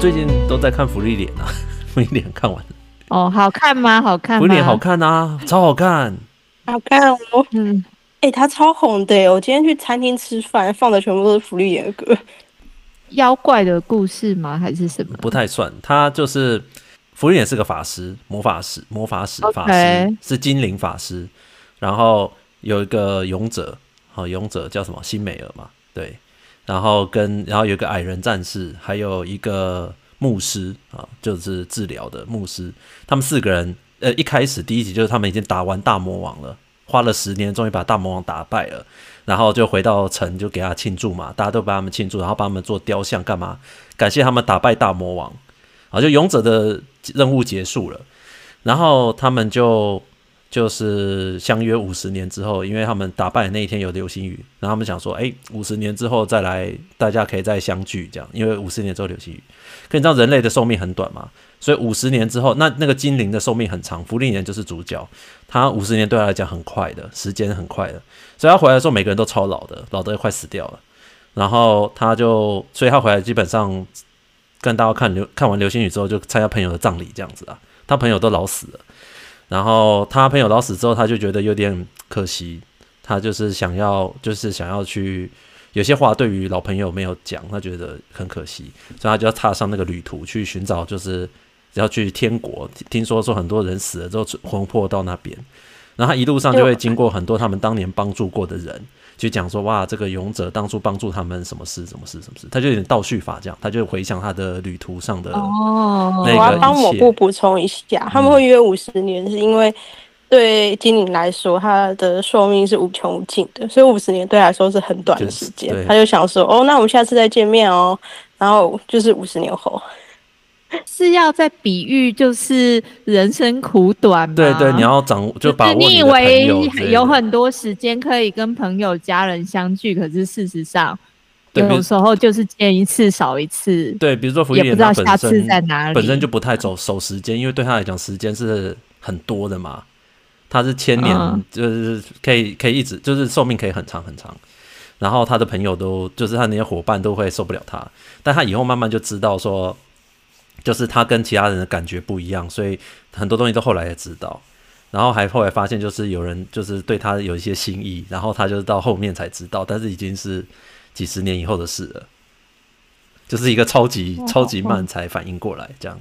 最近都在看福利脸啊，福利脸看完了。哦，好看吗？好看吗？芙莉莲好看啊，超好看，好看哦。嗯，哎、欸，他超红的，我今天去餐厅吃饭，放的全部都是福利脸的歌。妖怪的故事吗？还是什么？不太算，他就是福利脸是个法师，魔法师，魔法使法师.是精灵法师。然后有一个勇者，好，勇者叫什么？辛美尔嘛，对。然后跟然后有一个矮人战士，还有一个牧师啊，就是治疗的牧师。他们四个人，呃，一开始第一集就是他们已经打完大魔王了，花了十年，终于把大魔王打败了。然后就回到城，就给他庆祝嘛，大家都帮他们庆祝，然后帮他们做雕像干嘛？感谢他们打败大魔王。啊，就勇者的任务结束了，然后他们就。就是相约五十年之后，因为他们打败的那一天有流星雨，然后他们想说，哎，五十年之后再来，大家可以再相聚，这样，因为五十年之后流星雨。可你知道人类的寿命很短嘛，所以五十年之后，那那个精灵的寿命很长。福利年就是主角，他五十年对他来讲很快的，时间很快的，所以他回来的时候每个人都超老的，老的快死掉了。然后他就，所以他回来基本上跟大家看流看完流星雨之后，就参加朋友的葬礼这样子啊，他朋友都老死了。然后他朋友老死之后，他就觉得有点可惜，他就是想要，就是想要去有些话对于老朋友没有讲，他觉得很可惜，所以他就要踏上那个旅途去寻找，就是要去天国。听说说很多人死了之后魂魄到那边，然后他一路上就会经过很多他们当年帮助过的人。就讲说哇，这个勇者当初帮助他们什么事，什么事，什么事，他就有点倒叙法这样，他就回想他的旅途上的哦，那个、我要帮我部补充一下，他们会约五十年，是因为对精灵来说，他的寿命是无穷无尽的，所以五十年对他来说是很短的时间。就是、他就想说，哦，那我们下次再见面哦，然后就是五十年后。是要在比喻，就是人生苦短吗？对对，你要掌握，就把握你，你以为有很多时间可以跟朋友、家人相聚，可是事实上，有时候就是见一次少一次。对，比如说芙莉莲，也不知道下次在哪里。本身就不太走守时间，因为对他来讲，时间是很多的嘛。他是千年，嗯、就是可以可以一直，就是寿命可以很长很长。然后他的朋友都，就是他那些伙伴都会受不了他，但他以后慢慢就知道说。就是他跟其他人的感觉不一样，所以很多东西都后来才知道，然后还后来发现就是有人就是对他有一些心意，然后他就到后面才知道，但是已经是几十年以后的事了，就是一个超级超级慢才反应过来，这样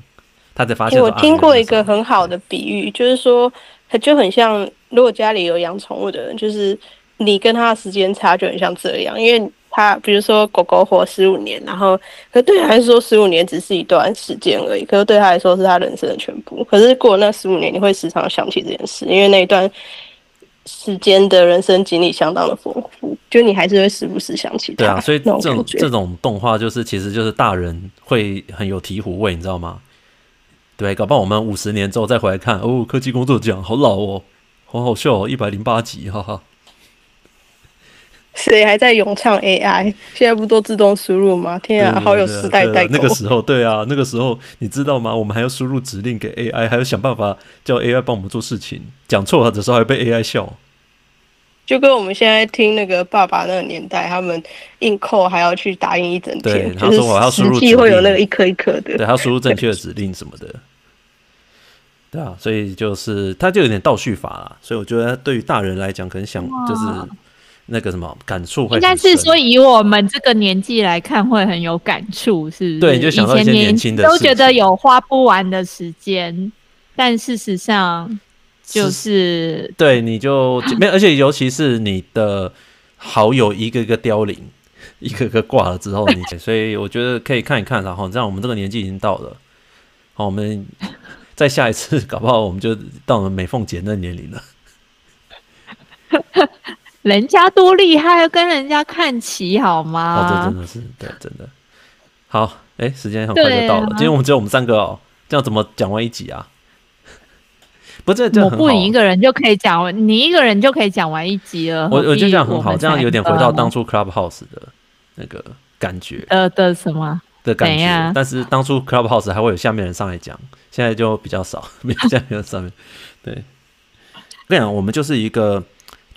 他才发现。我听过一个很好的比喻，就是说他就很像，如果家里有养宠物的人，就是你跟他的时间差就很像这样，因为。他比如说狗狗活十五年，然后可对他来说十五年只是一段时间而已，可是对他来说是他人生的全部。可是过了那十五年，你会时常想起这件事，因为那一段时间的人生经历相当的丰富，就你还是会时不时想起他。对啊，所以这种这种动画就是其实就是大人会很有醍醐味，你知道吗？对，搞不好我们五十年之后再回来看，哦，科技工作奖好老哦，好好笑哦，一百零八集，哈哈。谁还在咏唱 AI？现在不都自动输入吗？天啊，好有时代代沟。那个时候，对啊，那个时候你知道吗？我们还要输入指令给 AI，还要想办法叫 AI 帮我们做事情。讲错了的时候还被 AI 笑。就跟我们现在听那个爸爸那个年代，他们硬扣还要去打印一整天。他说我要输入，会有那个一颗一颗的。对，他要输入正确的指令什么的。对啊，所以就是他就有点倒叙法啦。所以我觉得对于大人来讲，可能想就是。那个什么感触会，应该是说以我们这个年纪来看会很有感触，是不是？对，就想到一些年轻的，都觉得有花不完的时间，但事实上就是，是对，你就没，而且尤其是你的好友一个一个凋零，一个个挂了之后，你所以我觉得可以看一看，然后这样我们这个年纪已经到了，好，我们再下一次，搞不好我们就到了美凤姐那年龄了。人家多厉害，要跟人家看齐好吗？哦，这真的是对，真的好。哎、欸，时间很快就到了。今天我们只有我们三个哦，这样怎么讲完一集啊？不是，这我不你一个人就可以讲完，你一个人就可以讲完一集了。我我觉得这样很好，这样有点回到当初 Clubhouse 的那个感觉。呃的什么的感觉？但是当初 Clubhouse 还会有下面人上来讲，现在就比较少，没有下面人上面。对，这样我们就是一个。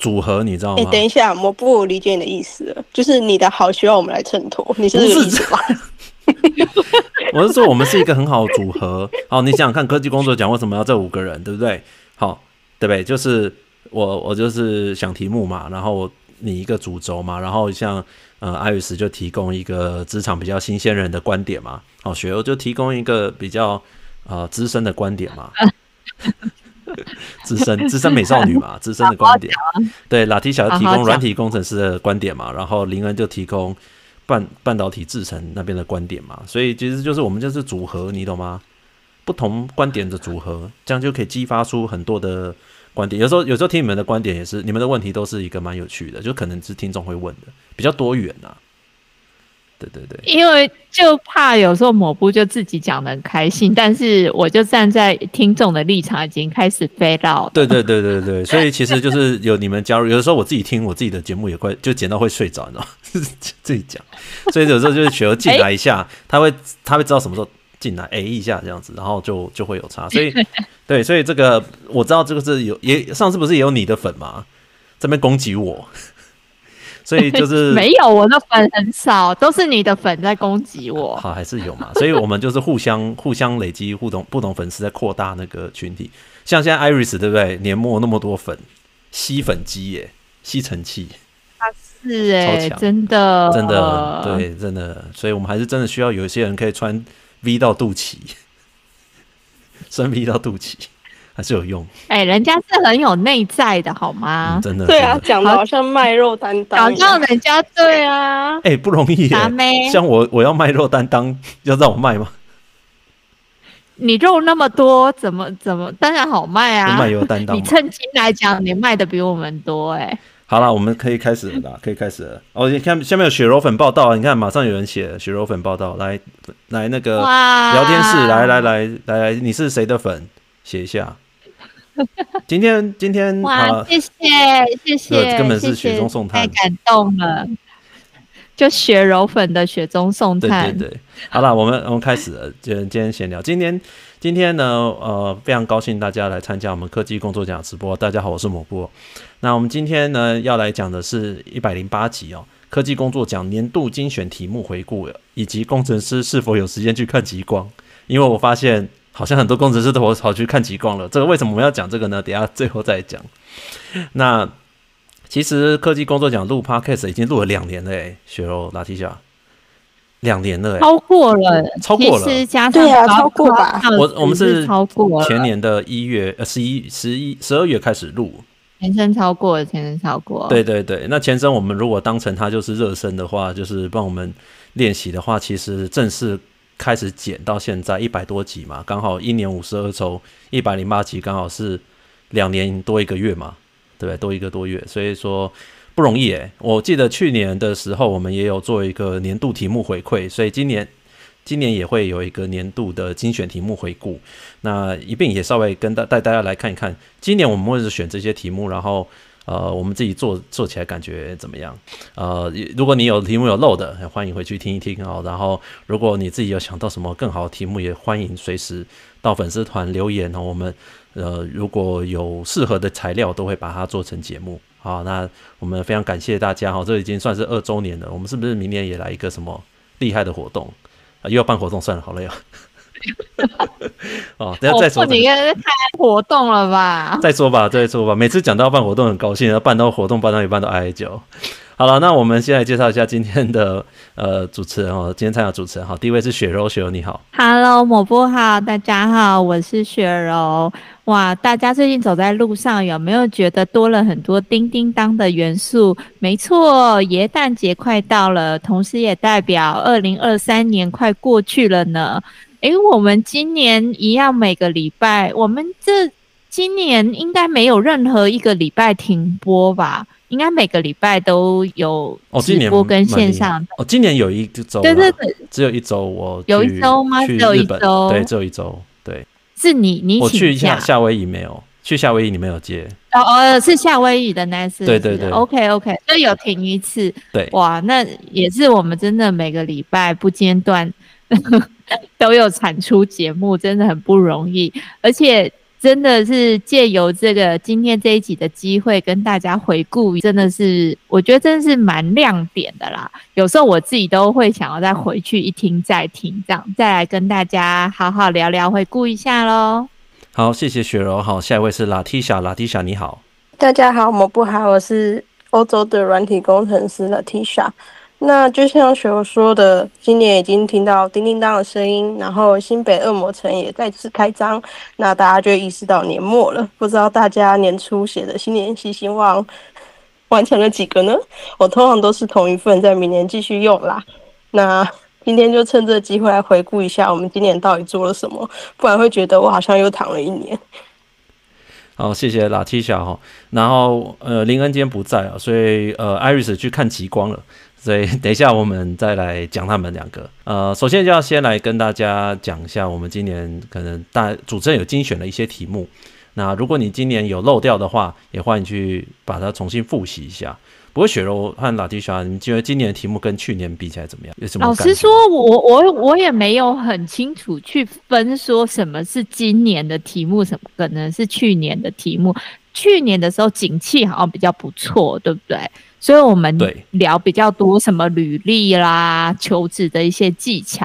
组合，你知道吗？哎、欸，等一下，我不理解你的意思了，就是你的好需要我们来衬托，你是这个意思吗？我是说，我们是一个很好的组合。好，你想想看，科技工作奖为什么要这五个人，对不对？好，对不对？就是我，我就是想题目嘛，然后你一个主轴嘛，然后像呃，艾瑞斯就提供一个职场比较新鲜人的观点嘛。好，雪欧就提供一个比较呃资深的观点嘛。资深资深美少女嘛，资深的观点。对，拉提小就提供软体工程师的观点嘛，然后林恩就提供。半半导体制成那边的观点嘛，所以其实就是我们就是组合，你懂吗？不同观点的组合，这样就可以激发出很多的观点。有时候有时候听你们的观点也是，你们的问题都是一个蛮有趣的，就可能是听众会问的，比较多元啊。对对对，因为就怕有时候某部就自己讲的很开心，但是我就站在听众的立场，已经开始飞到。对对对对对，所以其实就是有你们加入，有的时候我自己听我自己的节目也快就剪到会睡着，你知道吗？自己讲，所以有时候就是学进来一下，欸、他会他会知道什么时候进来，哎一下这样子，然后就就会有差。所以 对，所以这个我知道这个是有也上次不是也有你的粉吗？这边攻击我。所以就是 没有，我的粉很少，都是你的粉在攻击我。好，还是有嘛？所以我们就是互相 互相累积，互动不同粉丝在扩大那个群体。像现在 Iris 对不对？年末那么多粉，吸粉机耶，吸尘器。啊是哎、欸，真的真的对，真的。所以我们还是真的需要有一些人可以穿 V 到肚脐，穿 V 到肚脐。还是有用，哎、欸，人家是很有内在的，好吗？嗯、真的，对啊，讲的好像卖肉担当，好像人家对啊，哎、欸，不容易像我，我要卖肉担当，要让我卖吗？你肉那么多，怎么怎么，当然好卖啊，卖肉担当，你趁机来讲，你卖的比我们多，哎。好了，我们可以开始了啦，可以开始了。哦，你看下面有血肉粉报道，你看马上有人写血肉粉报道，来来那个聊天室，来来来来来，你是谁的粉？写一下。今天今天哇，谢谢谢谢，根本是雪中送炭，太感动了。就雪柔粉的雪中送炭，对对对。好了，我们我们开始了，今天今天闲聊。今天今天呢，呃，非常高兴大家来参加我们科技工作奖直播。大家好，我是蘑菇。那我们今天呢要来讲的是一百零八集哦，科技工作奖年度精选题目回顾，以及工程师是否有时间去看极光？因为我发现。好像很多工程师都跑跑去看极光了，这个为什么我们要讲这个呢？等下最后再讲。那其实科技工作奖录 Podcast 已经录了两年了，哎，雪柔拉提下，两年了，哎，超过了，超过了，加对啊，超过吧。我我们是超过前年的一月呃十一十一十二月开始录，前身超过了，前身超过。对对对，那前身我们如果当成它就是热身的话，就是帮我们练习的话，其实正式。开始剪到现在一百多集嘛，刚好一年五十二周，一百零八集刚好是两年多一个月嘛，对不对？多一个多月，所以说不容易诶。我记得去年的时候，我们也有做一个年度题目回馈，所以今年今年也会有一个年度的精选题目回顾。那一并也稍微跟大带大家来看一看，今年我们会是选这些题目，然后。呃，我们自己做做起来感觉怎么样？呃，如果你有题目有漏的，欢迎回去听一听哦。然后，如果你自己有想到什么更好的题目，也欢迎随时到粉丝团留言哦。我们呃，如果有适合的材料，都会把它做成节目。好，那我们非常感谢大家哈，这已经算是二周年了。我们是不是明年也来一个什么厉害的活动？啊，又要办活动，算了，好累啊。哦，等下再说。你应该是开活动了吧？再说吧，再说吧。每次讲到办活动很高兴，然后办到活动办到一半都哀叫。好了，那我们先来介绍一下今天的呃主持人哦。今天参加主持人好，第一位是雪柔，雪柔你好。Hello，抹布好，大家好，我是雪柔。哇，大家最近走在路上有没有觉得多了很多叮叮当的元素？没错，耶诞节快到了，同时也代表二零二三年快过去了呢。诶、欸，我们今年一样每个礼拜，我们这今年应该没有任何一个礼拜停播吧？应该每个礼拜都有直播跟线上哦。哦，今年有一周，对对对，只有一周我有一周吗？只有一周，对，只有一周，对。是你你我去夏夏威夷没有？去夏威夷你没有接？哦哦，是夏威夷的那次，对对对。OK OK，所以有停一次，对。哇，那也是我们真的每个礼拜不间断。都有产出节目，真的很不容易。而且真的是借由这个今天这一集的机会，跟大家回顾，真的是我觉得真的是蛮亮点的啦。有时候我自己都会想要再回去一听再听，这样再来跟大家好好聊聊，回顾一下喽。好，谢谢雪柔。好，下一位是拉提莎，拉提莎你好。大家好，我不好，我是欧洲的软体工程师拉提莎。那就像雪柔说的，今年已经听到叮叮当的声音，然后新北恶魔城也再次开张，那大家就意识到年末了。不知道大家年初写的新年新希望完成了几个呢？我通常都是同一份，在明年继续用啦。那。今天就趁这机会来回顾一下，我们今年到底做了什么，不然会觉得我好像又躺了一年。好，谢谢拉提莎哈。然后呃，林恩今天不在啊，所以呃，艾瑞斯去看极光了，所以等一下我们再来讲他们两个。呃，首先就要先来跟大家讲一下，我们今年可能大主持人有精选了一些题目。那如果你今年有漏掉的话，也欢迎去把它重新复习一下。不过雪柔和拉提莎，你觉得今年的题目跟去年比起来怎么样？有什么？老实说，我我我也没有很清楚去分说什么是今年的题目，什么可能是去年的题目。去年的时候景气好像比较不错，对不对？所以我们聊比较多什么履历啦、求职的一些技巧。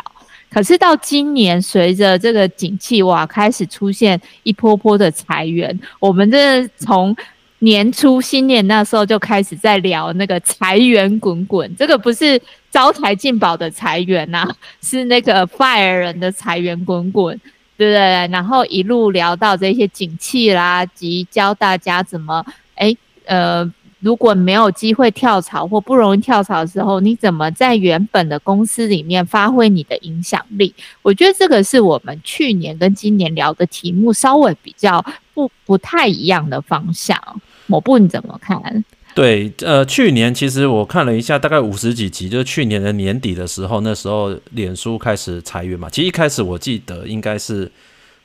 可是到今年，随着这个景气哇开始出现一波波的裁员，我们真的从。年初新年那时候就开始在聊那个财源滚滚，这个不是招财进宝的财源呐，是那个 fire 人的财源滚滚，对不对？然后一路聊到这些景气啦，及教大家怎么，哎，呃，如果没有机会跳槽或不容易跳槽的时候，你怎么在原本的公司里面发挥你的影响力？我觉得这个是我们去年跟今年聊的题目稍微比较不不太一样的方向。抹布你怎么看？对，呃，去年其实我看了一下，大概五十几集，就是去年的年底的时候，那时候脸书开始裁员嘛。其实一开始我记得应该是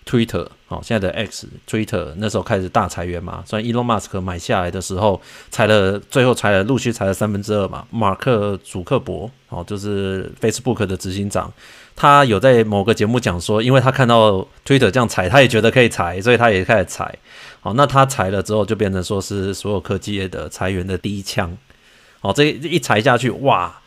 Twitter，好，现在的 X Twitter 那时候开始大裁员嘛。所以 Elon Musk 买下来的时候，裁了，最后裁了，陆续裁了三分之二嘛。马克·祖克伯，哦，就是 Facebook 的执行长，他有在某个节目讲说，因为他看到 Twitter 这样裁，他也觉得可以裁，所以他也开始裁。好，那他裁了之后，就变成说是所有科技业的裁员的第一枪。好，这一裁下去，哇，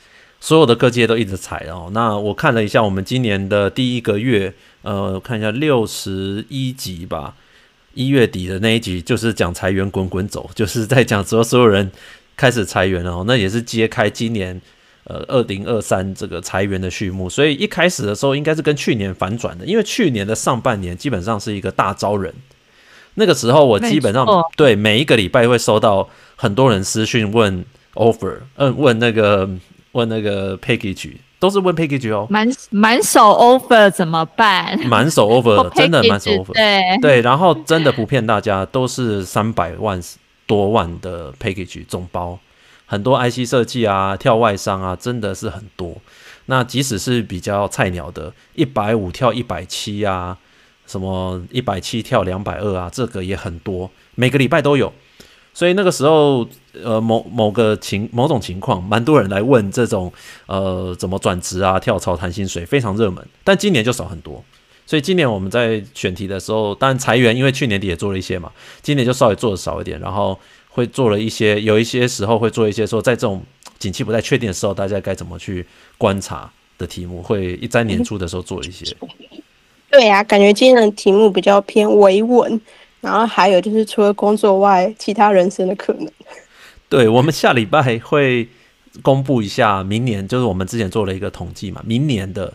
所有的各界都一直裁哦。那我看了一下，我们今年的第一个月，呃，看一下六十一集吧，一月底的那一集就是讲裁员滚滚走，就是在讲说所有人开始裁员了哦。那也是揭开今年呃二零二三这个裁员的序幕。所以一开始的时候应该是跟去年反转的，因为去年的上半年基本上是一个大招人。那个时候我基本上对每一个礼拜会收到很多人私讯问 offer，嗯，问那个问那个 package，都是问 package 哦。满满手 offer 怎么办？满手 offer 真的满手 offer，对对，然后真的不骗大家，都是三百万多万的 package 总包，很多 IC 设计啊，跳外商啊，真的是很多。那即使是比较菜鸟的，一百五跳一百七啊。什么一百七跳两百二啊，这个也很多，每个礼拜都有。所以那个时候，呃，某某个情某种情况，蛮多人来问这种，呃，怎么转职啊、跳槽谈薪水，非常热门。但今年就少很多。所以今年我们在选题的时候，当然裁员，因为去年底也做了一些嘛，今年就稍微做的少一点，然后会做了一些，有一些时候会做一些说，在这种景气不太确定的时候，大家该怎么去观察的题目，会一在年初的时候做一些。对呀、感觉今年的题目比较偏维稳，然后还有就是除了工作外，其他人生的可能。对，我们下礼拜会公布一下明年，就是我们之前做了一个统计嘛，明年的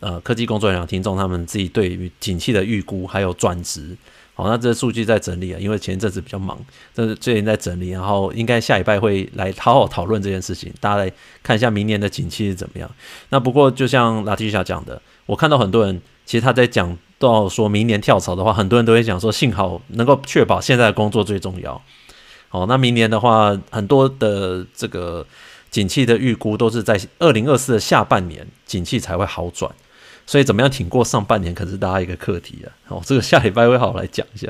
呃科技工作人员听众他们自己对于景气的预估，还有转职。好，那这数据在整理啊，因为前一阵子比较忙，这是最近在整理，然后应该下礼拜会来好好讨论这件事情，大家来看一下明年的景气是怎么样。那不过就像拉提小讲的，我看到很多人。其实他在讲到说明年跳槽的话，很多人都会讲说，幸好能够确保现在的工作最重要。好，那明年的话，很多的这个景气的预估都是在二零二四的下半年，景气才会好转。所以怎么样挺过上半年，可是大家一个课题啊。哦，这个下礼拜会好好来讲一下。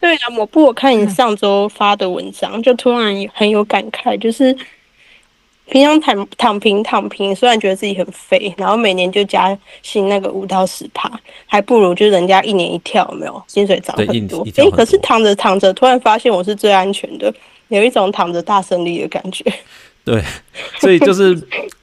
对啊，我不，我看你上周发的文章，就突然很有感慨，就是平常躺躺平躺平，虽然觉得自己很肥，然后每年就加薪那个五到十趴，还不如就人家一年一跳，有没有薪水涨很多。哎、欸，可是躺着躺着，突然发现我是最安全的，有一种躺着大胜利的感觉。对，所以就是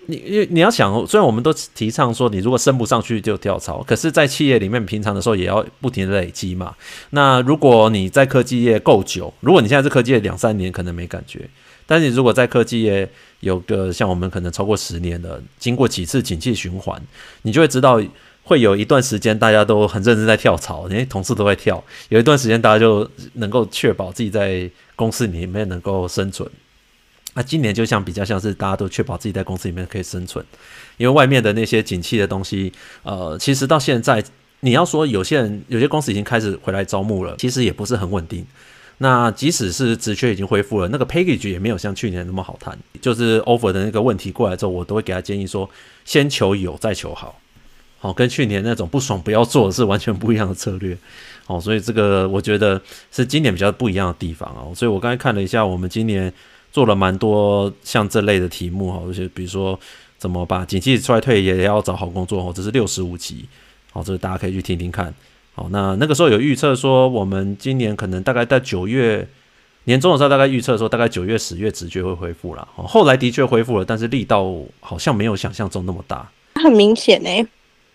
你你你要想，虽然我们都提倡说，你如果升不上去就跳槽，可是，在企业里面，平常的时候也要不停的累积嘛。那如果你在科技业够久，如果你现在是科技业两三年，可能没感觉。但是你如果在科技业有个像我们可能超过十年的，经过几次景气循环，你就会知道会有一段时间大家都很认真在跳槽，因为同事都会跳。有一段时间大家就能够确保自己在公司里面能够生存。那今年就像比较像是大家都确保自己在公司里面可以生存，因为外面的那些景气的东西，呃，其实到现在你要说有些人有些公司已经开始回来招募了，其实也不是很稳定。那即使是职缺已经恢复了，那个 package 也没有像去年那么好谈。就是 offer 的那个问题过来之后，我都会给他建议说，先求有再求好，好，跟去年那种不爽不要做是完全不一样的策略。好，所以这个我觉得是今年比较不一样的地方啊。所以我刚才看了一下，我们今年做了蛮多像这类的题目哈，而且比如说怎么把景气衰退也要找好工作哦，这是六十五集，好，这个大家可以去听听看。好，那那个时候有预测说，我们今年可能大概在九月年中的时候，大概预测说，大概九月、十月直觉会恢复了。后来的确恢复了，但是力道好像没有想象中那么大。很明显呢、欸，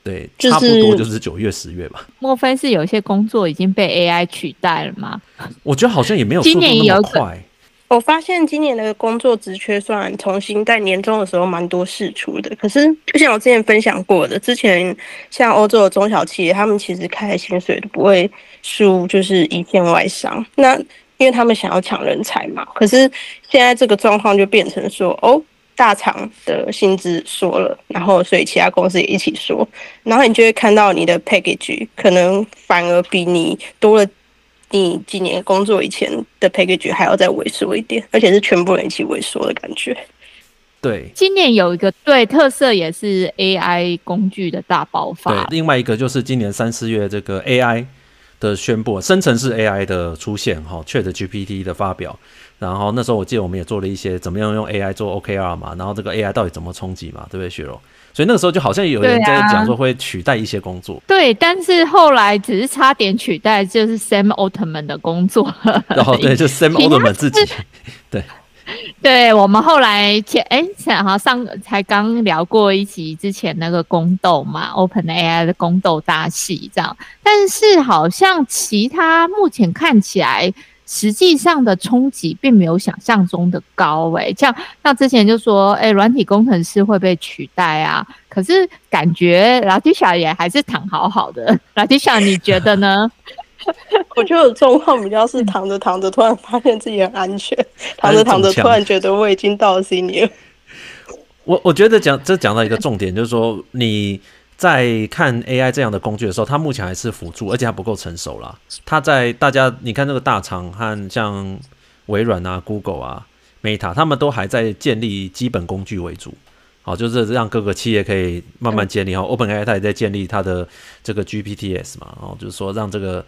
对，差不多就是九月、十月吧。莫非是有些工作已经被 AI 取代了吗？我觉得好像也没有今年那么快。我发现今年的工作职缺算重新在年终的时候蛮多事出的，可是就像我之前分享过的，之前像欧洲的中小企业，他们其实开薪水都不会输，就是一线外商。那因为他们想要抢人才嘛，可是现在这个状况就变成说，哦，大厂的薪资说了，然后所以其他公司也一起说，然后你就会看到你的 package 可能反而比你多了。你几年工作以前的 package 还要再萎缩一点，而且是全部人一起萎缩的感觉。对，今年有一个对特色也是 AI 工具的大爆发。对，另外一个就是今年三四月这个 AI 的宣布，生成式 AI 的出现，哈，ChatGPT 的发表。然后那时候我记得我们也做了一些怎么样用 AI 做 OKR 嘛，然后这个 AI 到底怎么冲击嘛，对不对，雪柔？所以那个时候就好像有人在讲说会取代一些工作，对，啊，对，但是后来只是差点取代，就是 Sam Altman 的工作。然后对，就 Sam Altman 自己，对，对我们后来前哎，好像上才刚聊过一集之前那个宫斗嘛，OpenAI 的宫斗大戏这样，但是好像其他目前看起来。实际上的冲击并没有想象中的高，欸，诶，像像之前就说，诶，软体工程师会被取代啊，可是感觉 Latisha 也还是躺好好的，Latisha 你觉得呢？我觉得状况比较是躺着躺着，突然发现自己很安全，躺着躺着突然觉得我已经到了 senior。我我觉得讲这讲到一个重点，就是说你。在看 AI 这样的工具的时候，它目前还是辅助，而且还不够成熟啦。它在大家你看那个大厂和像微软啊、Google 啊、Meta，他们都还在建立基本工具为主，好，就是让各个企业可以慢慢建立。哈，OpenAI 它也在建立它的这个 GPTs 嘛，然后就是说让这个。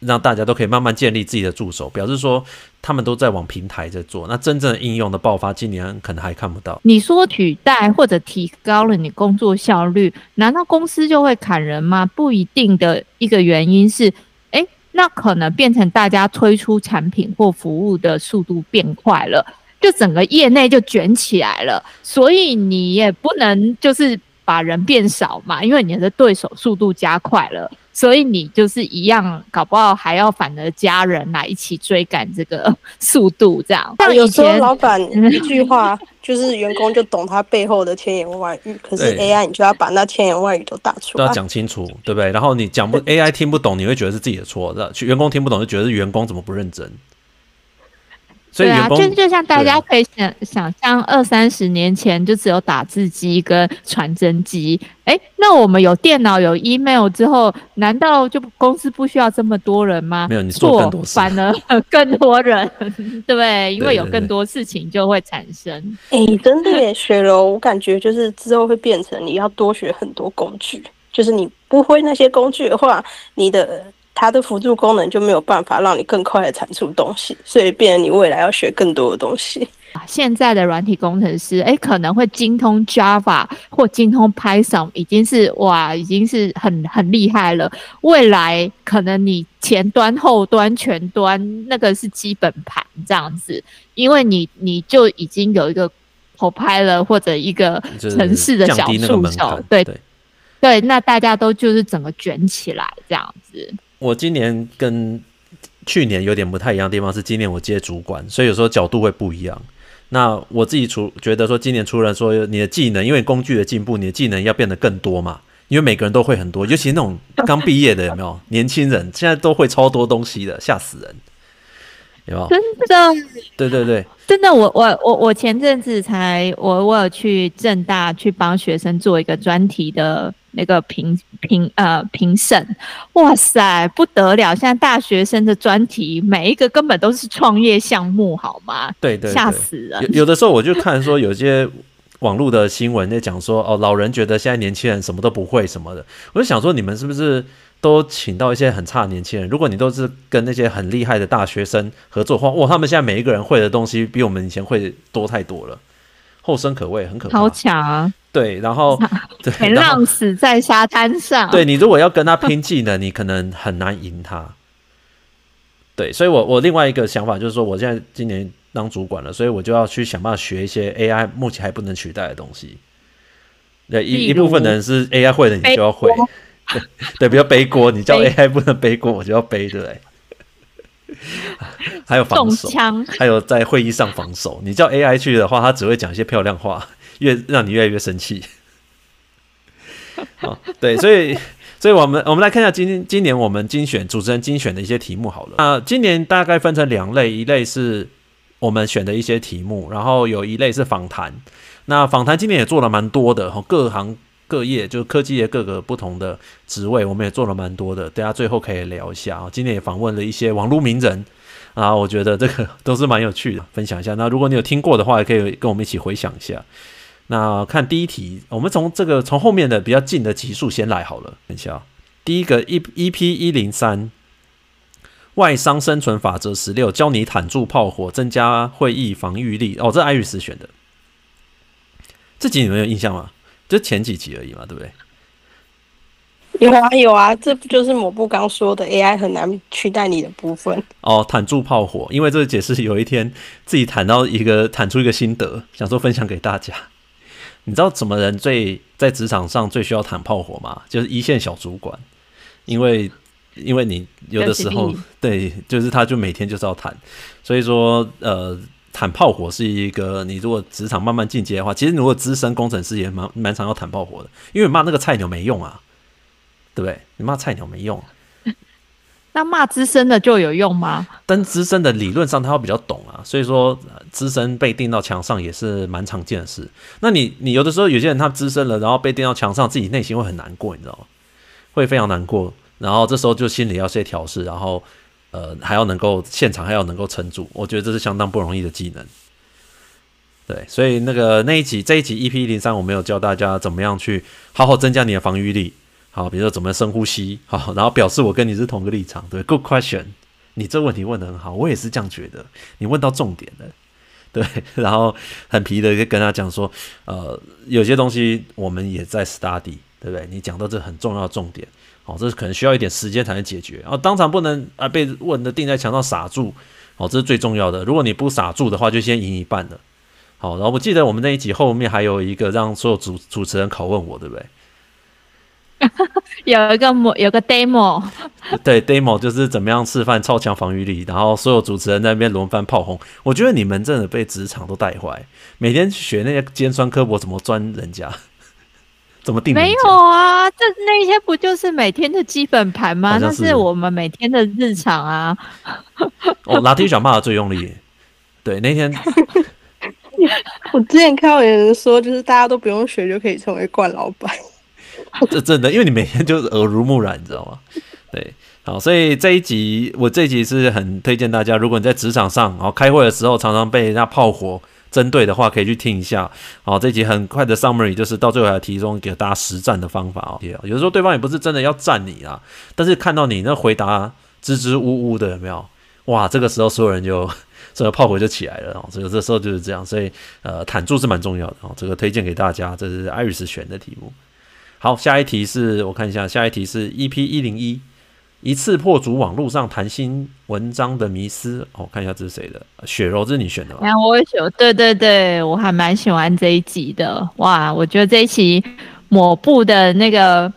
让大家都可以慢慢建立自己的助手，表示说他们都在往平台在做。那真正应用的爆发，今年可能还看不到。你说取代或者提高了你工作效率，难道公司就会砍人吗？不一定的一个原因是，诶，那可能变成大家推出产品或服务的速度变快了，就整个业内就卷起来了。所以你也不能就是把人变少嘛，因为你的对手速度加快了。所以你就是一样，搞不好还要反而家人来一起追赶这个 速度，这样。但有时候老板 一句话，就是员工就懂他背后的千言万语，可是 AI 你就要把那千言万语都打出来，都要讲清楚，对不对？然后你讲不 AI 听不懂，你会觉得是自己的错；去员工听不懂，就觉得是员工怎么不认真。对啊，就就像大家可以想想象，二三十年前就只有打字机跟传真机，哎，那我们有电脑有 email 之后，难道就公司不需要这么多人吗？没有，你做更多事，反而 更多人，对不对？因为有更多事情就会产生。哎，真的耶，雪柔，我感觉就是之后会变成你要多学很多工具，就是你不会那些工具的话，你的。它的辅助功能就没有办法让你更快的产出东西，所以变成你未来要学更多的东西。现在的软体工程师，哎，可能会精通 Java 或精通 Python，已经是哇，已经是很很厉害了。未来可能你前端、后端、全端那个是基本盘这样子，因为你你就已经有一个 Copilot 或者一个城市的小助手，对对对，那大家都就是整个卷起来这样子。我今年跟去年有点不太一样的地方是，今年我接主管，所以有时候角度会不一样。那我自己除觉得说，今年除了说你的技能，因为工具的进步，你的技能要变得更多嘛。因为每个人都会很多，尤其那种刚毕业的有没有？年轻人现在都会超多东西的，吓死人，有没有？真的？对对对，真的。我我我我前阵子才我我有去正大去帮学生做一个专题的。那个评评呃评审，哇塞不得了！现在大学生的专题每一个根本都是创业项目，好吗？对对，吓死人！有有的时候我就看说有些网络的新闻在讲说哦，老人觉得现在年轻人什么都不会什么的，我就想说你们是不是都请到一些很差的年轻人？如果你都是跟那些很厉害的大学生合作的话，哇，他们现在每一个人会的东西比我们以前会多太多了，后生可畏，很可怕，好强啊！对，然后 对，浪死在沙滩上。对，你如果要跟他拼技能，你可能很难赢他。对，所以我我另外一个想法就是说，我现在今年当主管了，所以我就要去想办法学一些 AI 目前还不能取代的东西。对，一一部分人是 AI 会的，你就要会。对，对，不要背锅，你叫 AI 不能背锅，我就要背，对不对？还有防守，还有在会议上防守。你叫 AI 去的话，他只会讲一些漂亮话。越让你越来越生气，好，对，所以，所以我们我们来看一下今今年我们精选主持人精选的一些题目好了。那今年大概分成两类，一类是我们选的一些题目，然后有一类是访谈。那访谈今年也做了蛮多的，各行各业就是科技业各个不同的职位，我们也做了蛮多的。大家最后可以聊一下啊。今天也访问了一些网络名人啊，我觉得这个都是蛮有趣的，分享一下。那如果你有听过的话，也可以跟我们一起回想一下。那看第一题，我们从这个从后面的比较近的集数先来好了。等一下，第一个 E EP 一零三，外商生存法则十六，教你坦住炮火，增加会议防御力。哦，这艾瑞斯选的，这集你们有印象吗？就前几集而已嘛，对不对？有啊有啊，这不就是抹布刚说的 AI 很难取代你的部分？哦，坦住炮火，因为这个解释有一天自己谈到一个谈出一个心得，想说分享给大家。你知道什么人最在职场上最需要坦炮火吗？就是一线小主管，因为因为你有的时候对，就是他就每天就是要谈，所以说呃，坦炮火是一个你如果职场慢慢进阶的话，其实如果资深工程师也蛮蛮常要坦炮火的，因为骂那个菜鸟没用啊，对不对？你骂菜鸟没用。那骂资深的就有用吗？但资深的理论上他会比较懂啊，所以说资深被钉到墙上也是蛮常见的事。那你你有的时候有些人他资深了，然后被钉到墙上，自己内心会很难过，你知道吗？会非常难过。然后这时候就心里要些调试，然后呃还要能够现场还要能够撑住，我觉得这是相当不容易的技能。对，所以那个那一集这一集 EP 一零三，我没有教大家怎么样去好好增加你的防御力。好，比如说怎么深呼吸，好，然后表示我跟你是同个立场，对，Good question，你这问题问得很好，我也是这样觉得，你问到重点了，对，然后很皮的就跟他讲说，呃，有些东西我们也在 study，对不对？你讲到这很重要的重点，好，这是可能需要一点时间才能解决，然后当场不能啊被问的钉在墙上傻住，哦，这是最重要的，如果你不傻住的话，就先赢一半了，好，然后我记得我们那一集后面还有一个让所有主主持人拷问我，对不对？有一个模，有个 demo，对，demo 就是怎么样示范超强防御力，然后所有主持人在那边轮番炮轰。我觉得你们真的被职场都带坏，每天学那些尖酸刻薄怎么钻人家，怎么定？没有啊，这那些不就是每天的基本盘吗？是那是我们每天的日常啊。哦，拿铁小骂的最用力。对，那天 我之前看到有人说，就是大家都不用学就可以成为冠老板。这真的，因为你每天就是耳濡目染，你知道吗？对，好，所以这一集我这一集是很推荐大家，如果你在职场上，然后开会的时候常常被人家炮火针对的话，可以去听一下。好，这集很快的 summary 就是到最后还提供给大家实战的方法哦。有的时候对方也不是真的要战你啊，但是看到你那回答支支吾吾的，有没有？哇，这个时候所有人就。这个炮火就起来了哦。这个这时候就是这样，所以呃，坦住是蛮重要的哦。这个推荐给大家，这是 Iris 选的题目。好，下一题是我看一下，下一题是 EP 一零一，一次破除网络上谈心文章的迷思。哦，看一下这是谁的？雪柔，这是你选的吗？啊，我选，对对对，我还蛮喜欢这一集的。哇，我觉得这一期抹布的那个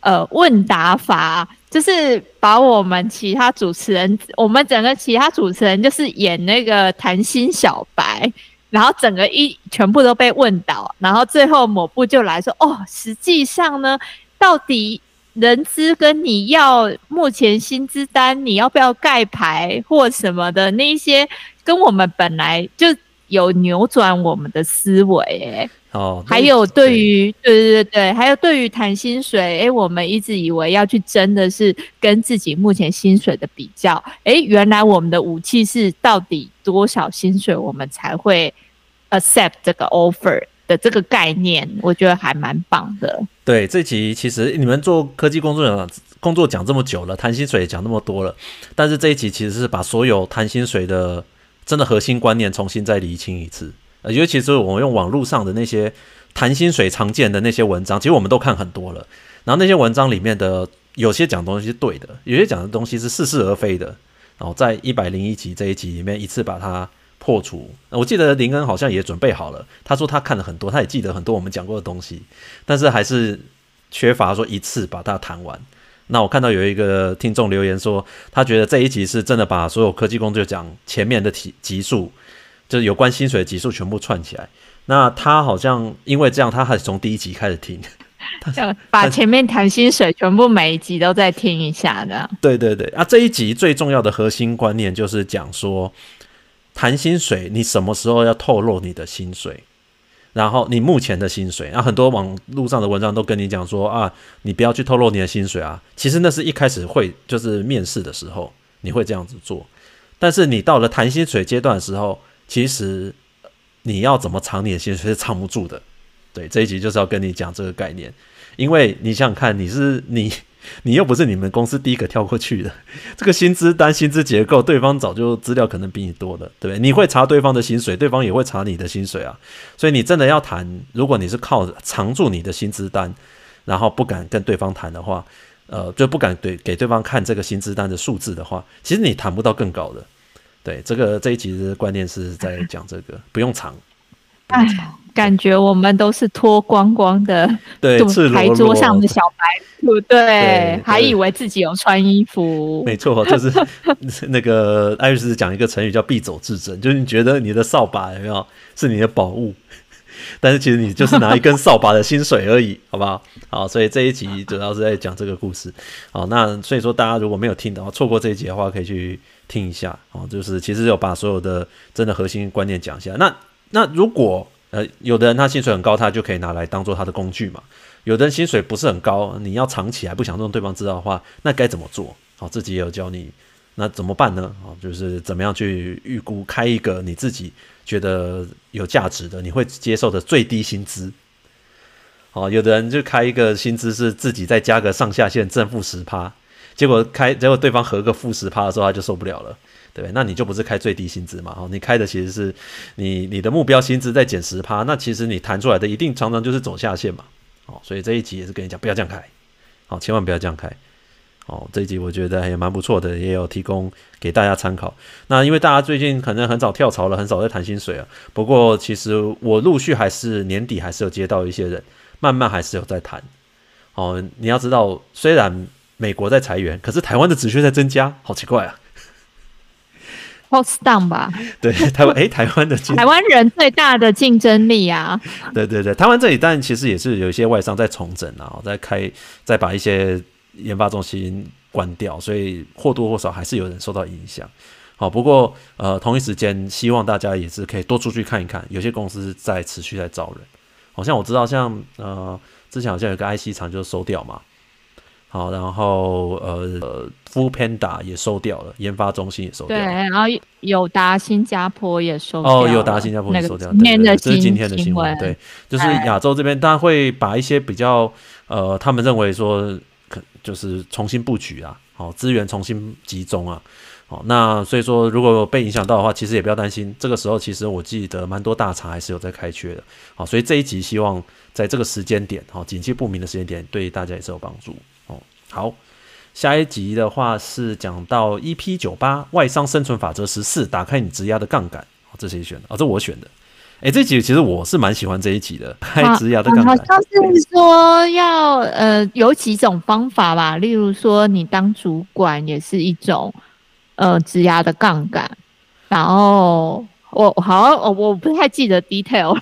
呃问答法，就是把我们其他主持人，我们整个其他主持人就是演那个谈心小白。然后整个一全部都被问倒，然后最后抹布就来说：“哦，实际上呢，到底人资跟你要目前薪资单，你要不要盖牌或什么的那些，跟我们本来就有扭转我们的思维，哎，哦，还有对于对对对对，还有对于谈薪水，哎，我们一直以为要去争的是跟自己目前薪水的比较，哎，原来我们的武器是到底多少薪水，我们才会。” accept 这个 offer 的这个概念，我觉得还蛮棒的。对，这集其实你们做科技工作人工作讲这么久了，谈薪水也讲那么多了，但是这一集其实是把所有谈薪水的真的核心观念重新再厘清一次。呃，尤其是我们用网络上的那些谈薪水常见的那些文章，其实我们都看很多了。然后那些文章里面的有些讲东西是对的，有些讲的东西是似是而非的。然后在一百零一集这一集里面，一次把它。破除，我记得林恩好像也准备好了。他说他看了很多，他也记得很多我们讲过的东西，但是还是缺乏说一次把它谈完。那我看到有一个听众留言说，他觉得这一集是真的把所有科技工作讲前面的集集数，就是有关薪水的集数全部串起来。那他好像因为这样，他还是从第一集开始听，要把前面谈薪水全部每一集都再听一下的。对对对，啊，这一集最重要的核心观念就是讲说。谈薪水，你什么时候要透露你的薪水？然后你目前的薪水，啊，很多网络上的文章都跟你讲说啊，你不要去透露你的薪水啊。其实那是一开始会就是面试的时候你会这样子做，但是你到了谈薪水阶段的时候，其实你要怎么藏你的薪水是藏不住的。对，这一集就是要跟你讲这个概念，因为你想想看，你是你。你又不是你们公司第一个跳过去的，这个薪资单、薪资结构，对方早就资料可能比你多了，对不对？你会查对方的薪水，对方也会查你的薪水啊。所以你真的要谈，如果你是靠藏住你的薪资单，然后不敢跟对方谈的话，呃，就不敢对给对方看这个薪资单的数字的话，其实你谈不到更高的。对，这个这一集的观念是在讲这个，不用藏。哎，感觉我们都是脱光光的，对，牌桌上的小白兔，对，对，还以为自己有穿衣服。没错，就是 那个艾瑞斯讲一个成语叫“必走自珍”，就是你觉得你的扫把有没有是你的宝物，但是其实你就是拿一根扫把的薪水而已，好不好？好，所以这一集主要是在讲这个故事。好，那所以说大家如果没有听到，错过这一集的话，可以去听一下。哦，就是其实有把所有的真的核心观念讲一下。那那如果呃，有的人他薪水很高，他就可以拿来当做他的工具嘛。有的人薪水不是很高，你要藏起来，不想让对方知道的话，那该怎么做？好，自己也有教你，那怎么办呢？啊，就是怎么样去预估开一个你自己觉得有价值的、你会接受的最低薪资。好，有的人就开一个薪资是自己再加个上下限正负十趴，结果开结果对方合个负十趴的时候，他就受不了了。对，那你就不是开最低薪资嘛？哦，你开的其实是你你的目标薪资再减十趴，那其实你谈出来的一定常常就是走下限嘛。哦，所以这一集也是跟你讲，不要这样开，好，千万不要这样开。哦，这一集我觉得也蛮不错的，也有提供给大家参考。那因为大家最近可能很少跳槽了，很少在谈薪水啊。不过其实我陆续还是年底还是有接到一些人，慢慢还是有在谈。哦，你要知道，虽然美国在裁员，可是台湾的职缺在增加，好奇怪啊。Post down 吧，对台湾，哎，台湾的台湾人最大的竞争力啊，对对对，台湾这里，但其实也是有一些外商在重整啊，在开，在把一些研发中心关掉，所以或多或少还是有人受到影响。好，不过呃，同一时间，希望大家也是可以多出去看一看，有些公司在持续在招人，好像我知道像，像呃，之前好像有个 IC 厂就收掉嘛。好，然后呃，Foodpanda 也收掉了，研发中心也收掉了。对，然后友达新加坡也收掉了。哦，友达新加坡也收掉了。对，这是今天的新闻。对，就是亚洲这边，大家会把一些比较呃，他们认为说可就是重新布局啊，好，资源重新集中啊，好，那所以说如果被影响到的话，其实也不要担心。这个时候其实我记得蛮多大厂还是有在开缺的。好，所以这一集希望在这个时间点，好，景气不明的时间点，对大家也是有帮助。哦，好，下一集的话是讲到 EP 九八外商生存法则十四，打开你质押的杠杆。好，这谁选的？哦，这我选的。哎，这集其实我是蛮喜欢这一集的，开职涯的杠杆。好像是说要呃有几种方法吧，例如说你当主管也是一种。呃，质押的杠杆，然后我好像我我不太记得 detail。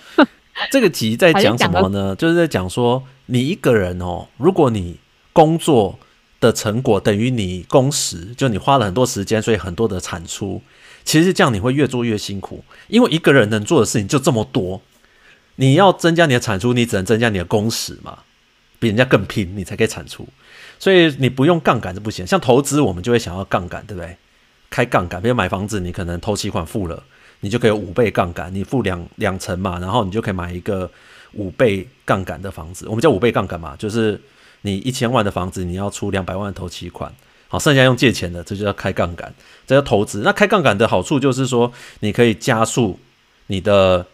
这个集在讲什么呢？就是在讲说，你一个人哦，如果你工作的成果等于你工时，就你花了很多时间，所以很多的产出，其实这样你会越做越辛苦，因为一个人能做的事情就这么多，你要增加你的产出，你只能增加你的工时嘛，比人家更拼，你才可以产出。所以你不用杠杆是不行，像投资我们就会想要杠杆，对不对？开杠杆，比如买房子，你可能头期款付了，你就可以五倍杠杆，你付两两成嘛，然后你就可以买一个五倍杠杆的房子。我们叫五倍杠杆嘛，就是你一千万的房子，你要出两百万的头期款，好，剩下用借钱的，这就叫开杠杆，这叫投资。那开杠杆的好处就是说，你可以加速你的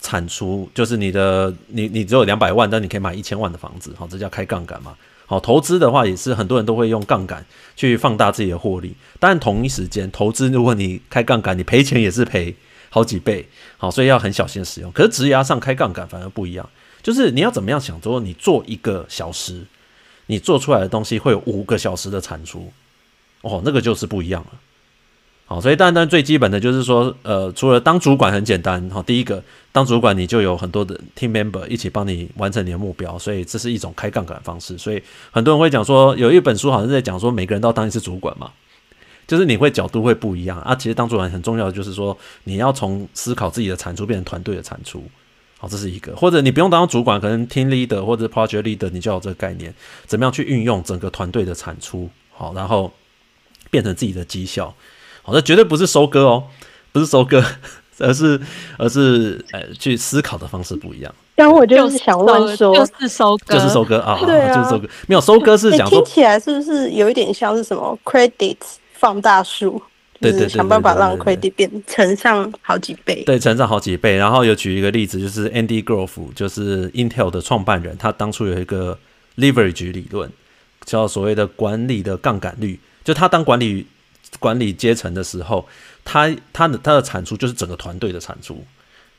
产出，就是你的你你只有两百万，但你可以买一千万的房子，好，这叫开杠杆嘛。好，投资的话也是很多人都会用杠杆去放大自己的获利，但同一时间投资，如果你开杠杆，你赔钱也是赔好几倍。好，所以要很小心使用。可是职涯上开杠杆反而不一样，就是你要怎么样想说，你做一个小时，你做出来的东西会有五个小时的产出，哦，那个就是不一样了。好，所以当然最基本的就是说，呃，除了当主管很简单，哈，第一个当主管你就有很多的 team member 一起帮你完成你的目标，所以这是一种开杠杆方式。所以很多人会讲说，有一本书好像在讲说，每个人都要当一次主管嘛，就是你会角度会不一样啊。其实当主管很重要的就是说，你要从思考自己的产出变成团队的产出，好，这是一个。或者你不用当主管，可能 team leader 或者 project leader，你就要有这个概念，怎么样去运用整个团队的产出，好，然后变成自己的绩效。好，这绝对不是收割哦，不是收割，而是而是呃，去思考的方式不一样。但我就是想问说，就是收割，就是收割啊，对啊，就是收割。没有收割是讲说，听起来是不是有一点像是什么 credit 放大术？对对对，想办法让 credit 变乘上好几倍。对，乘上好几倍。然后有举一个例子，就是 Andy Grove，就是 Intel 的创办人，他当初有一个 leverage 理论，叫所谓的管理的杠杆率，就他当管理。管理阶层的时候，他他的他的产出就是整个团队的产出，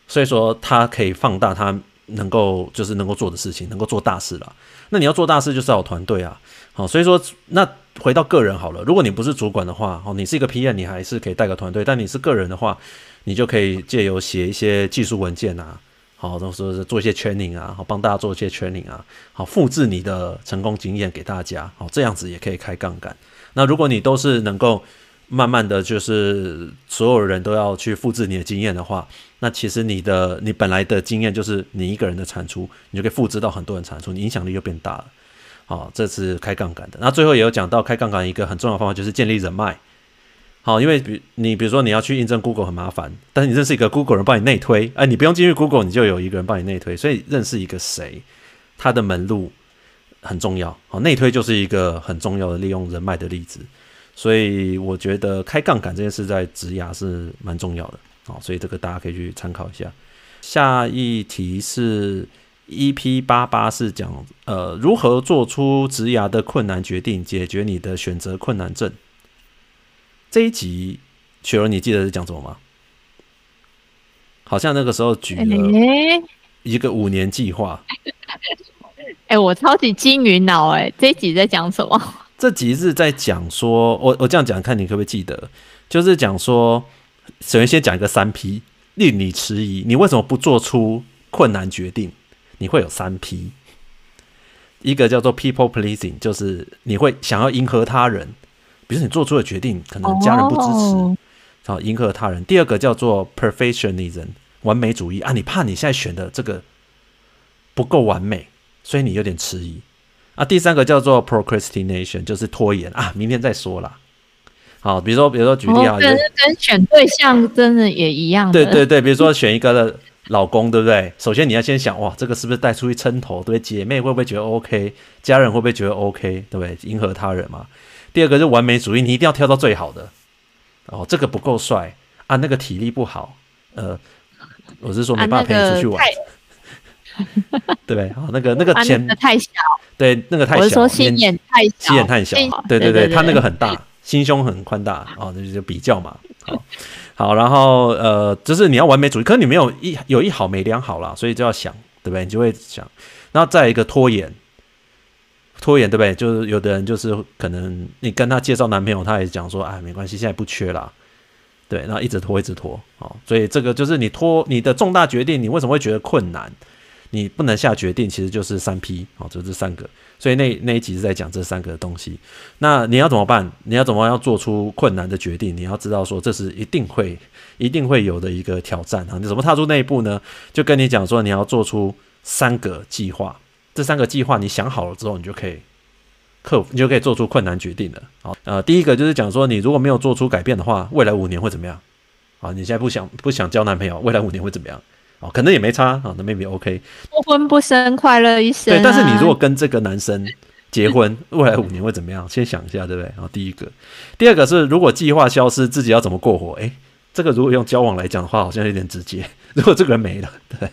所以说他可以放大他能够就是能够做的事情，能够做大事了。那你要做大事就是要有团队啊，好，所以说那回到个人好了，如果你不是主管的话，哦，你是一个 PM，你还是可以带个团队，但你是个人的话，你就可以借由写一些技术文件啊，好，或者说是做一些 training 啊，好，帮大家做一些 training 啊，好，复制你的成功经验给大家，好，这样子也可以开杠杆。那如果你都是能够慢慢的就是所有人都要去复制你的经验的话，那其实你的你本来的经验就是你一个人的产出，你就可以复制到很多人产出，你影响力就变大了。好，这是开杠杆的。那最后也有讲到开杠杆一个很重要的方法就是建立人脉。好，因为比你比如说你要去印证 Google 很麻烦，但是你认识一个 Google 人帮你内推，哎，你不用进去 Google，你就有一个人帮你内推，所以认识一个谁，他的门路很重要。好，内推就是一个很重要的利用人脉的例子。所以我觉得开杠杆这件事在职涯是蛮重要的，好，所以这个大家可以去参考一下。下一题是 EP 八八，是讲呃如何做出职涯的困难决定，解决你的选择困难症。这一集雪儿，你记得是讲什么吗？好像那个时候举了一个五年计划。哎、欸，我超级金鱼脑哎，这一集在讲什么？这集是在讲说，我我这样讲，看你可不可以记得，就是讲说，首先先讲一个三 P，令你迟疑，你为什么不做出困难决定？你会有三批一个叫做 People Pleasing，就是你会想要迎合他人，比如说你做出的决定，可能家人不支持，好、oh. 迎合他人。第二个叫做 Perfectionism，完美主义啊，你怕你现在选的这个不够完美，所以你有点迟疑。啊，第三个叫做 procrastination，就是拖延啊，明天再说啦。好，比如说，比如说举例啊，跟、哦、跟选对象真的也一样。对对对，比如说选一个的老公，对不对？首先你要先想，哇，这个是不是带出去称头？对，姐妹会不会觉得 OK？家人会不会觉得 OK？对不对？迎合他人嘛。第二个是完美主义，你一定要挑到最好的。哦，这个不够帅啊，那个体力不好，呃，我是说没办法陪你出去玩，啊那个、对不对？好，那个那个钱、啊那个、太小，对，那个太小，我是说心眼太小，心眼太小，对对对，他那个很大，心胸很宽大，啊，那就比较嘛，好，好，然后呃，就是你要完美主义，可是你没有一有一好没两好啦，所以就要想，对不对？你就会想，然后再一个拖延。拖延对不对？就是有的人就是可能你跟他介绍男朋友，他也讲说，哎，没关系，现在不缺啦。对，然后一直拖，一直拖，哦，所以这个就是你拖你的重大决定，你为什么会觉得困难？你不能下决定，其实就是三 P，哦，就这三个。所以那那一集是在讲这三个东西。那你要怎么办？你要怎么样做出困难的决定？你要知道说，这是一定会一定会有的一个挑战啊！你怎么踏出那一步呢？就跟你讲说，你要做出三个计划。这三个计划你想好了之后，你就可以克服，你就可以做出困难决定了。好，呃，第一个就是讲说，你如果没有做出改变的话，未来五年会怎么样？啊，你现在不想不想交男朋友，未来五年会怎么样？哦，可能也没差啊，那 maybe OK。不婚不生，快乐一生啊。对，但是你如果跟这个男生结婚，未来五年会怎么样？先想一下，对不对？然后第一个，第二个是如果计划消失，自己要怎么过活？诶，这个如果用交往来讲的话，好像有点直接。如果这个人没了，对。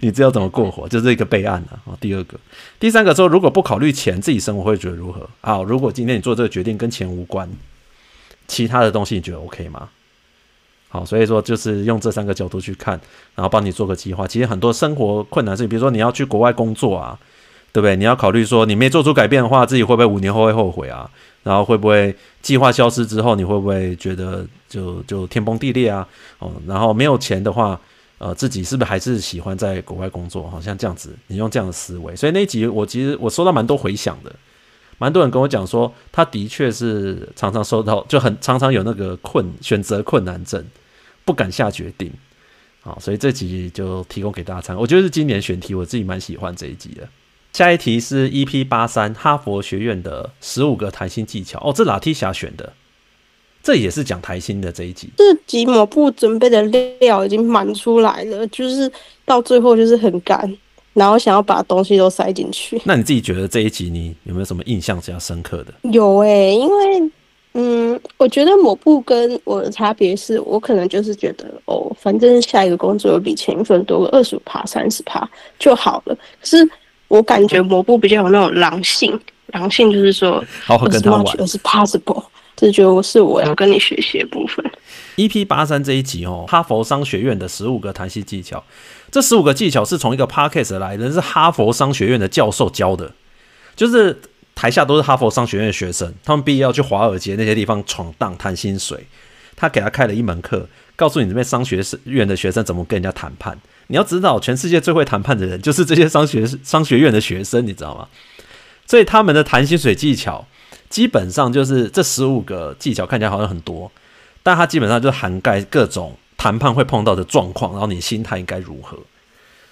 你知道怎么过活，就是一个备案了啊。第二个，第三个说，如果不考虑钱，自己生活会觉得如何？好，如果今天你做这个决定跟钱无关，其他的东西你觉得 OK 吗？好，所以说就是用这三个角度去看，然后帮你做个计划。其实很多生活困难是，比如说你要去国外工作啊，对不对？你要考虑说，你没做出改变的话，自己会不会五年后会后悔啊？然后会不会计划消失之后，你会不会觉得就就天崩地裂啊？哦，然后没有钱的话。呃，自己是不是还是喜欢在国外工作？好像这样子，你用这样的思维，所以那一集我其实我收到蛮多回响的，蛮多人跟我讲说，他的确是常常收到，就很常常有那个困选择困难症，不敢下决定。好，所以这集就提供给大家参考。我觉得是今年选题，我自己蛮喜欢这一集的。下一题是 EP 八三哈佛学院的十五个谈心技巧。哦，这拉提霞选的。这也是讲台新的这一集，这集某部准备的料已经满出来了，就是到最后就是很赶，然后想要把东西都塞进去。那你自己觉得这一集你有没有什么印象比较深刻的？有诶、欸，因为嗯，我觉得抹布跟我的差别是我可能就是觉得哦，反正下一个工作有比前一份多个二十五趴、三十趴就好了。可是我感觉抹布比较有那种狼性，狼性就是说 好好跟他玩，而是 possible。这就是我要跟你学习的部分。EP 八三这一集哦，哈佛商学院的十五个谈心技巧，这十五个技巧是从一个 podcast 来的，是哈佛商学院的教授教的，就是台下都是哈佛商学院的学生，他们毕业要去华尔街那些地方闯荡谈薪水，他给他开了一门课，告诉你这边商学院的学生怎么跟人家谈判。你要知道，全世界最会谈判的人就是这些商学商学院的学生，你知道吗？所以他们的谈薪水技巧。基本上就是这十五个技巧看起来好像很多，但它基本上就涵盖各种谈判会碰到的状况，然后你心态应该如何。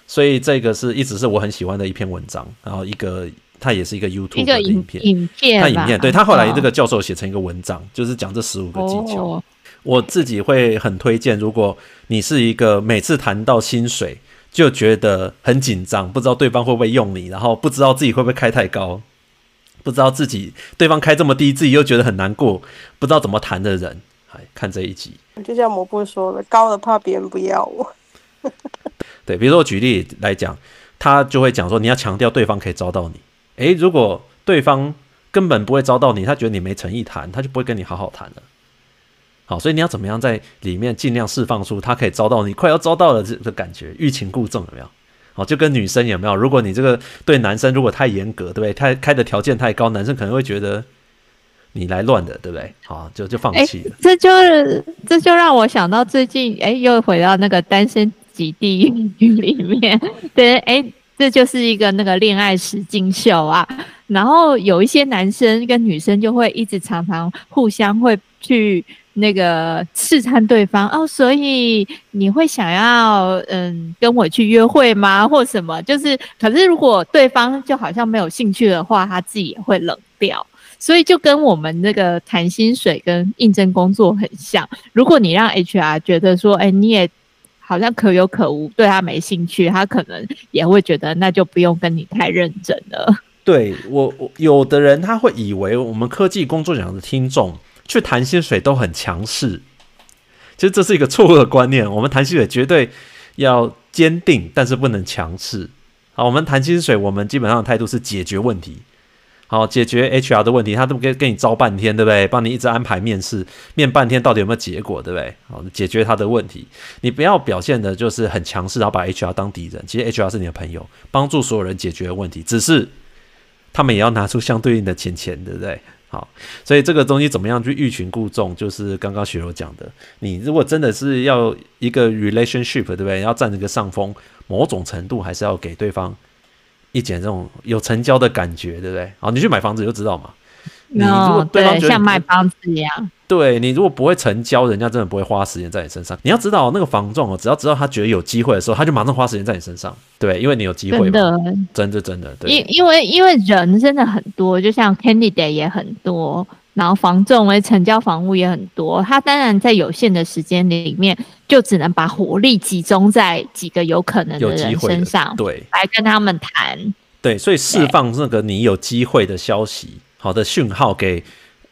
所以这个是一直是我很喜欢的一篇文章，然后一个它也是一个 YouTube 的影片，影片，它影片对他后来这个教授写成一个文章，就是讲这十五个技巧。哦。我自己会很推荐，如果你是一个每次谈到薪水就觉得很紧张，不知道对方会不会用你，然后不知道自己会不会开太高。不知道自己对方开这么低，自己又觉得很难过，不知道怎么谈的人，来看这一集。就像蘑菇说的，高的怕别人不要我。对，比如说我举例来讲，他就会讲说，你要强调对方可以招到你。诶，如果对方根本不会招到你，他觉得你没诚意谈，他就不会跟你好好谈了。好，所以你要怎么样在里面尽量释放出他可以招到你，快要招到了这个感觉，欲擒故纵有没有？好，就跟女生有没有？如果你这个对男生如果太严格，对不对？太开的条件太高，男生可能会觉得你来乱的，对不对？好，就就放弃了。这就是这就让我想到最近，哎，又回到那个单身即地狱里面。对，哎，这就是一个那个恋爱实境秀啊。然后有一些男生跟女生就会一直常常互相会去。那个试探对方哦，所以你会想要嗯跟我去约会吗？或什么？就是，可是如果对方就好像没有兴趣的话，他自己也会冷掉。所以就跟我们那个谈薪水跟应征工作很像。如果你让 HR 觉得说，哎，你也好像可有可无，对他没兴趣，他可能也会觉得那就不用跟你太认真了。对我，有的人他会以为我们科技工作奖的听众。去谈薪水都很强势。其实这是一个错误的观念。我们谈薪水绝对要坚定，但是不能强势。好，我们谈薪水，我们基本上的态度是解决问题。好，解决 HR 的问题，他都跟跟你招半天，对不对？帮你一直安排面试，面半天到底有没有结果，对不对？好，解决他的问题，你不要表现的就是很强势，然后把 HR 当敌人。其实 HR 是你的朋友，帮助所有人解决问题，只是他们也要拿出相对应的钱钱，对不对？好，所以这个东西怎么样去欲擒故纵，就是刚刚雪柔讲的。你如果真的是要一个 relationship，对不对？要占这个上风，某种程度还是要给对方一点这种有成交的感觉，对不对？好，你去买房子就知道嘛。你如果对方觉得像卖房子一样。对，你如果不会成交，人家真的不会花时间在你身上。你要知道，那个房仲哦，只要知道他觉得有机会的时候，他就马上花时间在你身上。对，因为你有机会嘛。真的，真的，真的。对，因因为因为人真的很多，就像 candidate 也很多，然后房仲为成交房屋也很多。他当然在有限的时间里面，就只能把火力集中在几个有可能的人身上，对，来跟他们谈。对，所以释放那个你有机会的消息，好的讯号给。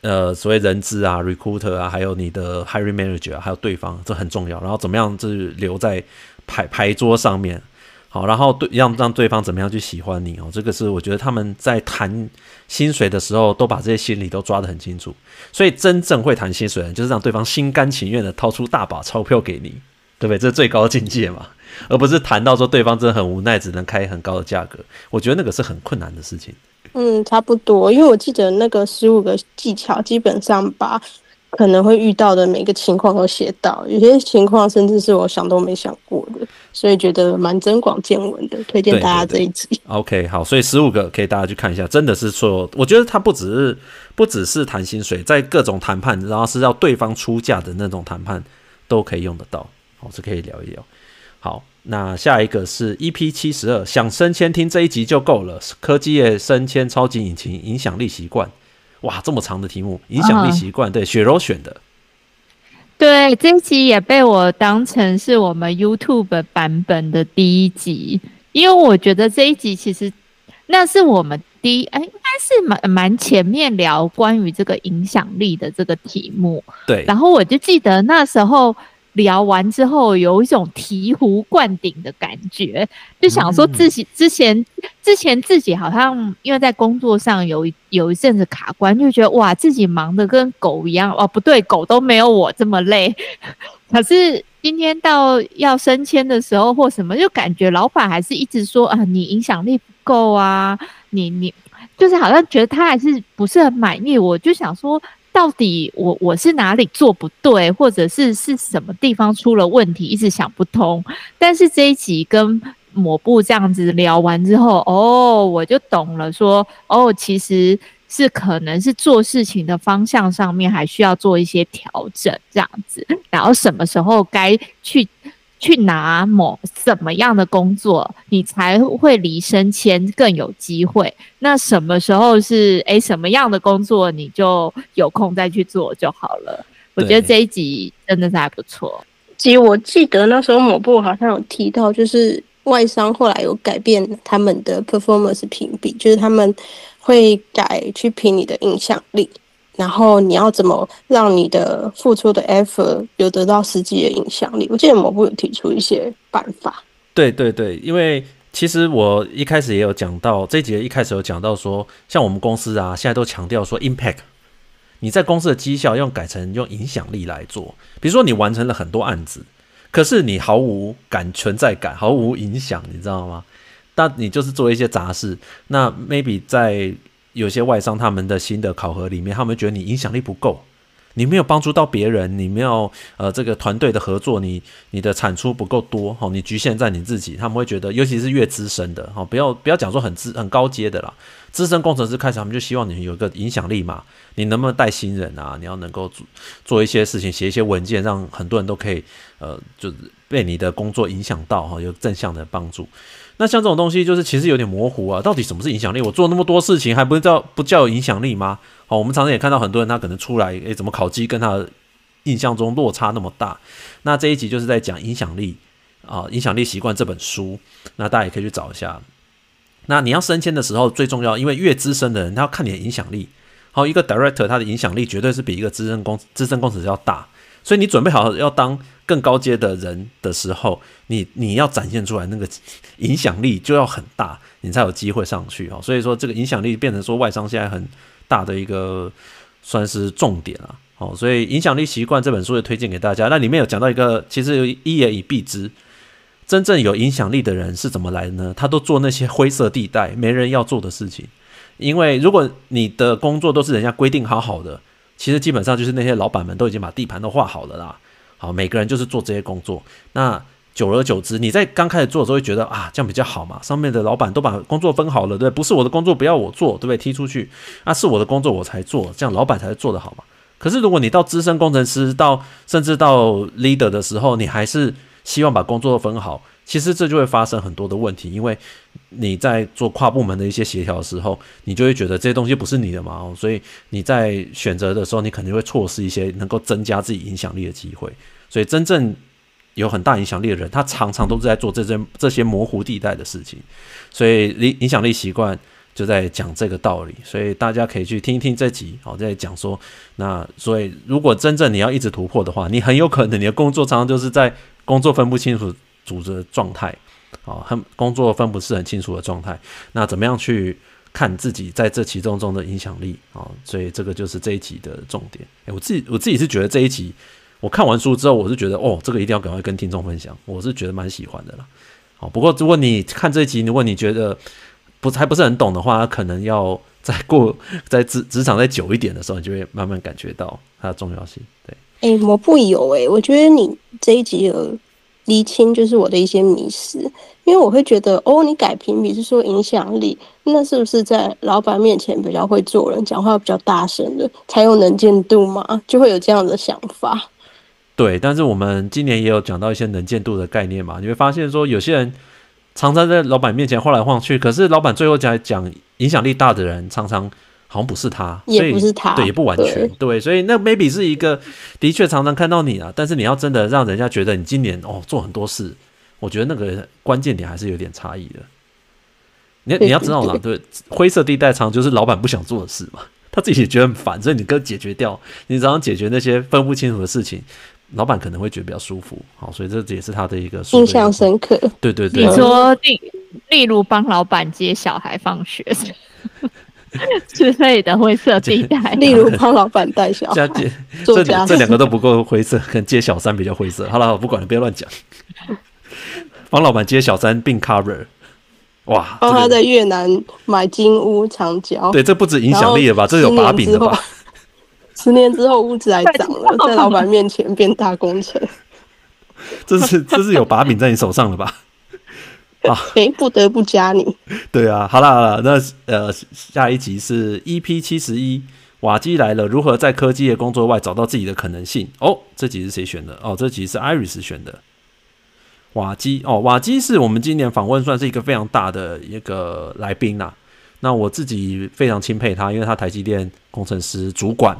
呃，所谓人资啊，recruiter 啊，还有你的 hiring manager 啊，还有对方，这很重要。然后怎么样，就是留在牌牌桌上面，好，然后对让让对方怎么样去喜欢你哦，这个是我觉得他们在谈薪水的时候，都把这些心理都抓得很清楚。所以真正会谈薪水的人，就是让对方心甘情愿的掏出大把钞票给你，对不对？这是最高的境界嘛，而不是谈到说对方真的很无奈，只能开很高的价格。我觉得那个是很困难的事情。嗯，差不多，因为我记得那个十五个技巧，基本上把可能会遇到的每个情况都写到，有些情况甚至是我想都没想过的，所以觉得蛮增广见闻的，推荐大家这一集。对对对 OK，好，所以十五个可以大家去看一下，真的是说，我觉得它不只是不只是谈薪水，在各种谈判，然后是要对方出价的那种谈判都可以用得到，好，是可以聊一聊。好。那下一个是 EP 七十二，想升迁听这一集就够了。科技业升迁超级引擎影响力习惯，哇，这么长的题目，影响力习惯，对，雪柔选的。对，这一集也被我当成是我们 YouTube 版本的第一集，因为我觉得这一集其实那是我们第一，哎，应该是蛮蛮前面聊关于这个影响力的这个题目。对，然后我就记得那时候。聊完之后，有一种醍醐灌顶的感觉，就想说自己之前之前自己好像因为在工作上有一有一阵子卡关，就觉得哇，自己忙得跟狗一样哦，不对，狗都没有我这么累。可是今天到要升迁的时候或什么，就感觉老板还是一直说啊，你影响力不够啊，你你就是好像觉得他还是不是很满意。我就想说。到底我我是哪里做不对，或者是是什么地方出了问题，一直想不通。但是这一集跟抹布这样子聊完之后，哦，我就懂了说，哦，其实是可能是做事情的方向上面还需要做一些调整，这样子，然后什么时候该去。去拿某什么样的工作，你才会离升迁更有机会？那什么时候是诶，什么样的工作你就有空再去做就好了。我觉得这一集真的是还不错。其实我记得那时候某部好像有提到，就是外商后来有改变他们的 performance 评比，就是他们会改去评你的影响力。然后你要怎么让你的付出的 effort 有得到实际的影响力？我记得某部有提出一些办法。对对对，因为其实我一开始也有讲到，这一集一开始有讲到说，像我们公司啊，现在都强调说 impact，你在公司的绩效用改成用影响力来做。比如说你完成了很多案子，可是你毫无感存在感，毫无影响，你知道吗？但你就是做一些杂事，那 maybe 在。有些外商他们的新的考核里面，他们觉得你影响力不够，你没有帮助到别人，你没有呃这个团队的合作，你你的产出不够多，哈，你局限在你自己，他们会觉得，尤其是越资深的，哈，不要不要讲说很资很高阶的啦，资深工程师开始他们就希望你有一个影响力嘛，你能不能带新人啊？你要能够做做一些事情，写一些文件，让很多人都可以呃，就是被你的工作影响到，哈，有正向的帮助。那像这种东西，就是其实有点模糊啊。到底什么是影响力？我做那么多事情，还不叫不叫有影响力吗？好，我们常常也看到很多人，他可能出来，诶，怎么考绩跟他印象中落差那么大？那这一集就是在讲影响力啊，影响力习惯这本书，那大家也可以去找一下。那你要升迁的时候，最重要，因为越资深的人，他要看你的影响力。好，一个 director 他的影响力绝对是比一个资深工资深工程师要大。所以你准备好要当更高阶的人的时候，你你要展现出来那个影响力就要很大，你才有机会上去哦。所以说这个影响力变成说外商现在很大的一个算是重点啊。哦，所以影响力习惯这本书也推荐给大家。那里面有讲到一个，其实一言以蔽之，真正有影响力的人是怎么来的呢？他都做那些灰色地带没人要做的事情。因为如果你的工作都是人家规定好好的。其实基本上就是那些老板们都已经把地盘都画好了啦。好，每个人就是做这些工作。那久而久之，你在刚开始做的时候会觉得啊，这样比较好嘛。上面的老板都把工作分好了，对不？是我的工作不要我做，对不对？踢出去，那是我的工作我才做，这样老板才做得好嘛。可是如果你到资深工程师，到甚至到 leader 的时候，你还是希望把工作分好。其实这就会发生很多的问题，因为你在做跨部门的一些协调的时候，你就会觉得这些东西不是你的嘛，所以你在选择的时候，你肯定会错失一些能够增加自己影响力的机会。所以真正有很大影响力的人，他常常都是在做这些这些模糊地带的事情。所以影影响力习惯就在讲这个道理，所以大家可以去听一听这集，好，在讲说，那所以如果真正你要一直突破的话，你很有可能你的工作常常就是在工作分不清楚。组织的状态，啊，很工作分不是很清楚的状态，那怎么样去看自己在这其中中的影响力啊？所以这个就是这一集的重点。诶，我自己我自己是觉得这一集我看完书之后，我是觉得哦，这个一定要赶快跟听众分享，我是觉得蛮喜欢的啦。好，不过如果你看这一集，如果你觉得不还不是很懂的话，可能要 再过在职职场再久一点的时候，你就会慢慢感觉到它的重要性。对，诶，我不有诶，我觉得你这一集有。厘清就是我的一些迷思，因为我会觉得，哦，你改评比是说影响力，那是不是在老板面前比较会做人，讲话比较大声的才有能见度嘛？就会有这样的想法。对，但是我们今年也有讲到一些能见度的概念嘛，你会发现说，有些人常常在老板面前晃来晃去，可是老板最后讲讲影响力大的人，常常。好像不是他，也不是他，对，也不完全对，对，所以那 maybe 是一个的确常常看到你啊，但是你要真的让人家觉得你今年哦做很多事，我觉得那个关键点还是有点差异的。你你要知道啦，对，灰色地带常就是老板不想做的事嘛，他自己也觉得很烦，所以你跟解决掉，你只要解决那些分不清楚的事情，老板可能会觉得比较舒服。好，所以这也是他的一个印象深刻。对对对，你说例例如帮老板接小孩放学。之类的灰色地带，例如帮老板带小孩，接这这两个都不够灰色，可能接小三比较灰色。好了，我不管了，不要乱讲。帮老板接小三并 cover，哇！帮他在越南买金屋长交，对，这不止影响力了吧？这有把柄的吧？十年之后屋子还涨了，在老板面前变大工程，这是这是有把柄在你手上了吧？啊，不得不加你。对啊，好了好了，那呃，下一集是 EP 七十一，瓦基来了，如何在科技业工作外找到自己的可能性？哦，这集是谁选的？哦，这集是 Iris 选的。瓦基哦，瓦基是我们今年访问算是一个非常大的一个来宾呐。那我自己非常钦佩他，因为他台积电工程师主管。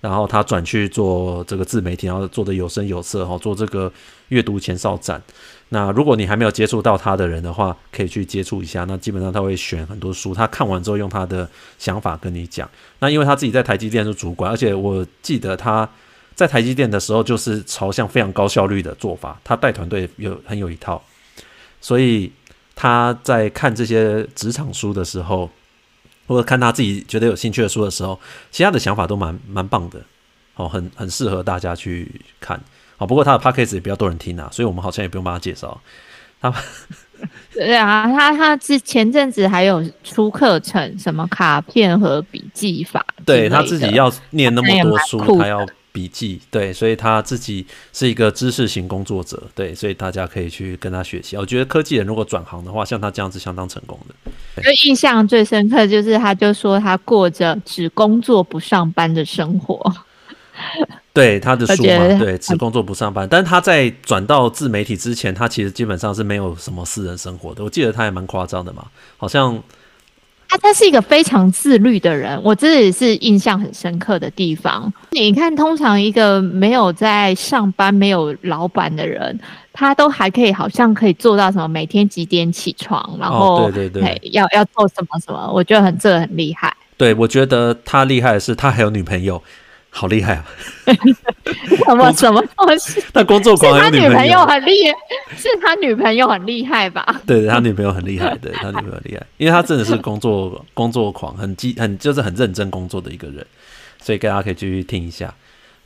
然后他转去做这个自媒体，然后做的有声有色哈，做这个阅读前哨站。那如果你还没有接触到他的人的话，可以去接触一下。那基本上他会选很多书，他看完之后用他的想法跟你讲。那因为他自己在台积电是主管，而且我记得他在台积电的时候就是朝向非常高效率的做法，他带团队有很有一套，所以他在看这些职场书的时候。或者看他自己觉得有兴趣的书的时候，其他的想法都蛮蛮棒的，哦，很很适合大家去看。好，不过他的 podcast 也比较多人听啊，所以我们好像也不用帮他介绍。他，对啊，他他之前阵子还有出课程，什么卡片和笔记法，对他自己要念那么多书，他要。笔记对，所以他自己是一个知识型工作者，对，所以大家可以去跟他学习。我觉得科技人如果转行的话，像他这样子相当成功的。就印象最深刻就是，他就说他过着只工作不上班的生活。对他的书嘛，对，只工作不上班。但是他在转到自媒体之前，他其实基本上是没有什么私人生活的。我记得他还蛮夸张的嘛，好像。他他是一个非常自律的人，我这也是印象很深刻的地方。你看，通常一个没有在上班、没有老板的人，他都还可以，好像可以做到什么每天几点起床，然后、哦、对对对，要要做什么什么，我觉得很这个很厉害。对，我觉得他厉害的是他还有女朋友，好厉害啊！什么什么东西？他工作狂，他女朋友很厉害，是他女朋友很厉害吧？对，他女朋友很厉害，对他女朋友很厉害，因为他真的是工作工作狂，很积很就是很认真工作的一个人，所以大家可以继续听一下。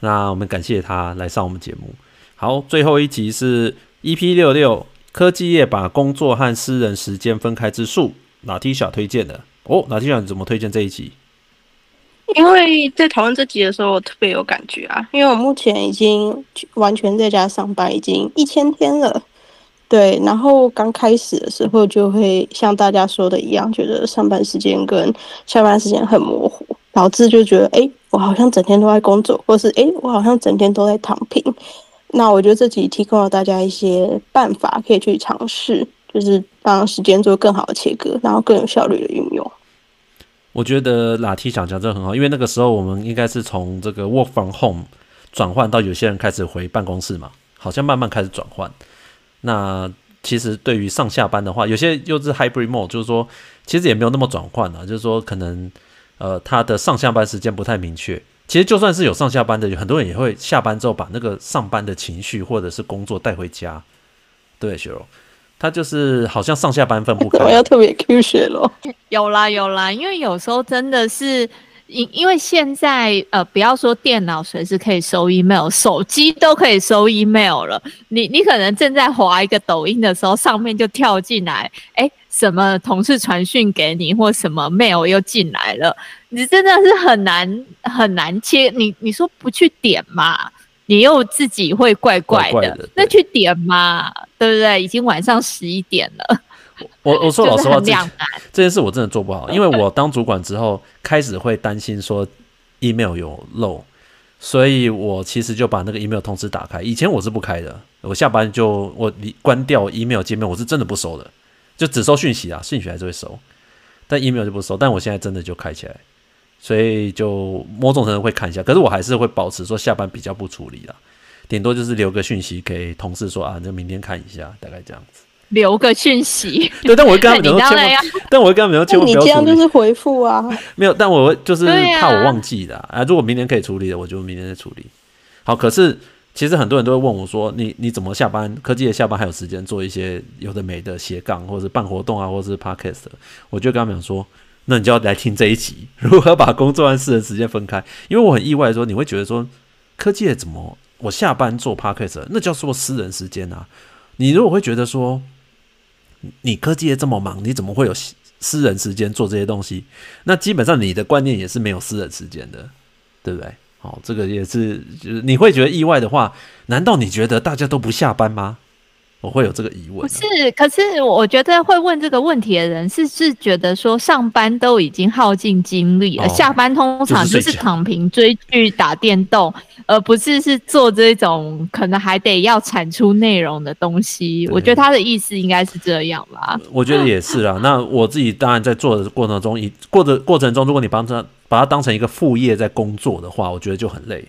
那我们感谢他来上我们节目。好，最后一集是 EP 六六，科技业把工作和私人时间分开之术，哪 T 小推荐的？哦，哪 T 小你怎么推荐这一集？因为在讨论这集的时候，我特别有感觉啊，因为我目前已经完全在家上班，已经一千天了。对，然后刚开始的时候就会像大家说的一样，觉得上班时间跟下班时间很模糊，导致就觉得，哎，我好像整天都在工作，或是哎，我好像整天都在躺平。那我觉得这集提供了大家一些办法，可以去尝试，就是让时间做更好的切割，然后更有效率的运用。我觉得拉提想讲这很好，因为那个时候我们应该是从这个 work from home 转换到有些人开始回办公室嘛，好像慢慢开始转换。那其实对于上下班的话，有些又是 hybrid mode，就是说其实也没有那么转换啊，就是说可能呃他的上下班时间不太明确。其实就算是有上下班的，有很多人也会下班之后把那个上班的情绪或者是工作带回家。对，雪柔，他就是好像上下班分不开。我要特别 Q 学咯。有啦有啦，因为有时候真的是因因为现在呃，不要说电脑随时可以收 email，手机都可以收 email 了。你你可能正在滑一个抖音的时候，上面就跳进来，哎。什么同事传讯给你，或什么 mail 又进来了，你真的是很难很难切。你你说不去点嘛，你又自己会怪怪的。那去点嘛，对不对？已经晚上十一点了。我我说老实话，这这件事我真的做不好，因为我当主管之后，开始会担心说 email 有漏，所以我其实就把那个 email 通知打开。以前我是不开的，我下班就我关掉 email 界面，我是真的不收的。就只收讯息啊，讯息还是会收，但 email 就不收。但我现在真的就开起来，所以就某种程度会看一下。可是我还是会保持说下班比较不处理啦，顶多就是留个讯息给同事说啊，那明天看一下，大概这样子。留个讯息，对，但我会跟他们说千万，但我会跟他们说千万不要处理。你这样就是回复啊，没有，但我会就是怕我忘记的啊，啊。如果明天可以处理的，我就明天再处理。好，可是。其实很多人都会问我说：“你你怎么下班？科技的下班还有时间做一些有的没的斜杠，或者是办活动啊，或者是 podcast？” 我就跟他们讲说：“那你就要来听这一集，如何把工作和私人时间分开。”因为我很意外说你会觉得说科技的怎么我下班做 podcast，那叫做私人时间啊？你如果会觉得说你科技业这么忙，你怎么会有私人时间做这些东西？那基本上你的观念也是没有私人时间的，对不对？哦，这个也是，就是你会觉得意外的话，难道你觉得大家都不下班吗？我会有这个疑问啊。不是，可是我觉得会问这个问题的人是是觉得说上班都已经耗尽精力了，哦，下班通常就是躺平追剧打电动，而不是是做这种可能还得要产出内容的东西。我觉得他的意思应该是这样吧。我觉得也是啊。那我自己当然在做的过程中，以过的过程中，如果你帮他。把它当成一个副业在工作的话，我觉得就很累。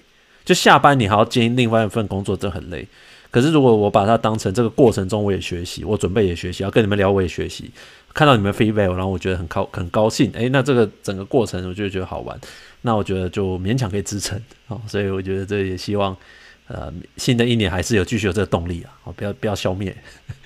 就下班你还要接另外一份工作，这很累。可是如果我把它当成这个过程中我也学习，我准备也学习，要跟你们聊我也学习，看到你们 feedback，然后我觉得很高很高兴。诶，那这个整个过程我就觉得好玩。那我觉得就勉强可以支撑。好，所以我觉得这也希望呃新的一年还是有继续有这个动力啊，好，不要不要消灭。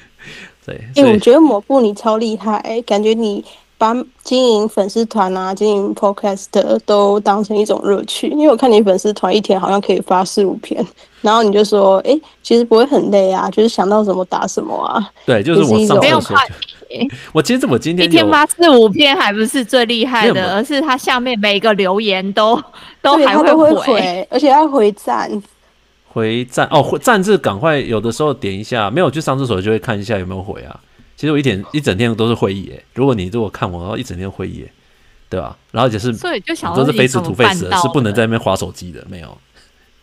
对，哎、欸，我觉得抹布你超厉害，感觉你。把经营粉丝团啊，经营 podcast 都当成一种乐趣，因为我看你粉丝团一天好像可以发四五篇，然后你就说，哎、欸，其实不会很累啊，就是想到什么打什么啊。对，就是我上次说，我其实我今天一天发四五篇还不是最厉害的，而是他下面每一个留言都 都还会回，回，而且要回赞，回赞哦，回赞是赶快有的时候点一下，没有去上厕所就会看一下有没有回啊。其实我一天一整天都是会议诶，如果你如果看我，然后一整天会议，对吧？然后就是，所以就想都是 face to face 的，是不能在那边划手机的，没有。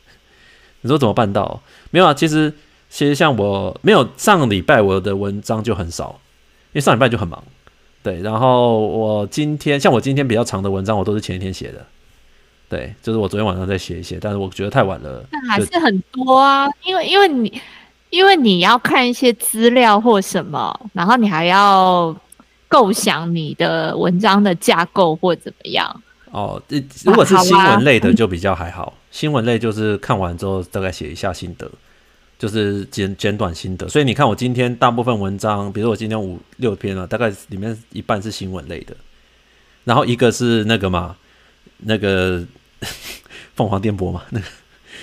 你说怎么办到？没有啊，其实其实像我没有上个礼拜我的文章就很少，因为上礼拜就很忙，对。然后我今天像我今天比较长的文章，我都是前一天写的，对，就是我昨天晚上在写一写，但是我觉得太晚了。那还是很多啊，因为因为你。因为你要看一些资料或什么，然后你还要构想你的文章的架构或怎么样，哦，如果是新闻类的就比较还好，新闻类就是看完之后大概写一下心得，就是简简短心得。所以你看我今天大部分文章，比如我今天五六篇了，大概里面一半是新闻类的，然后一个是那个嘛，那个 凤凰电波嘛，那个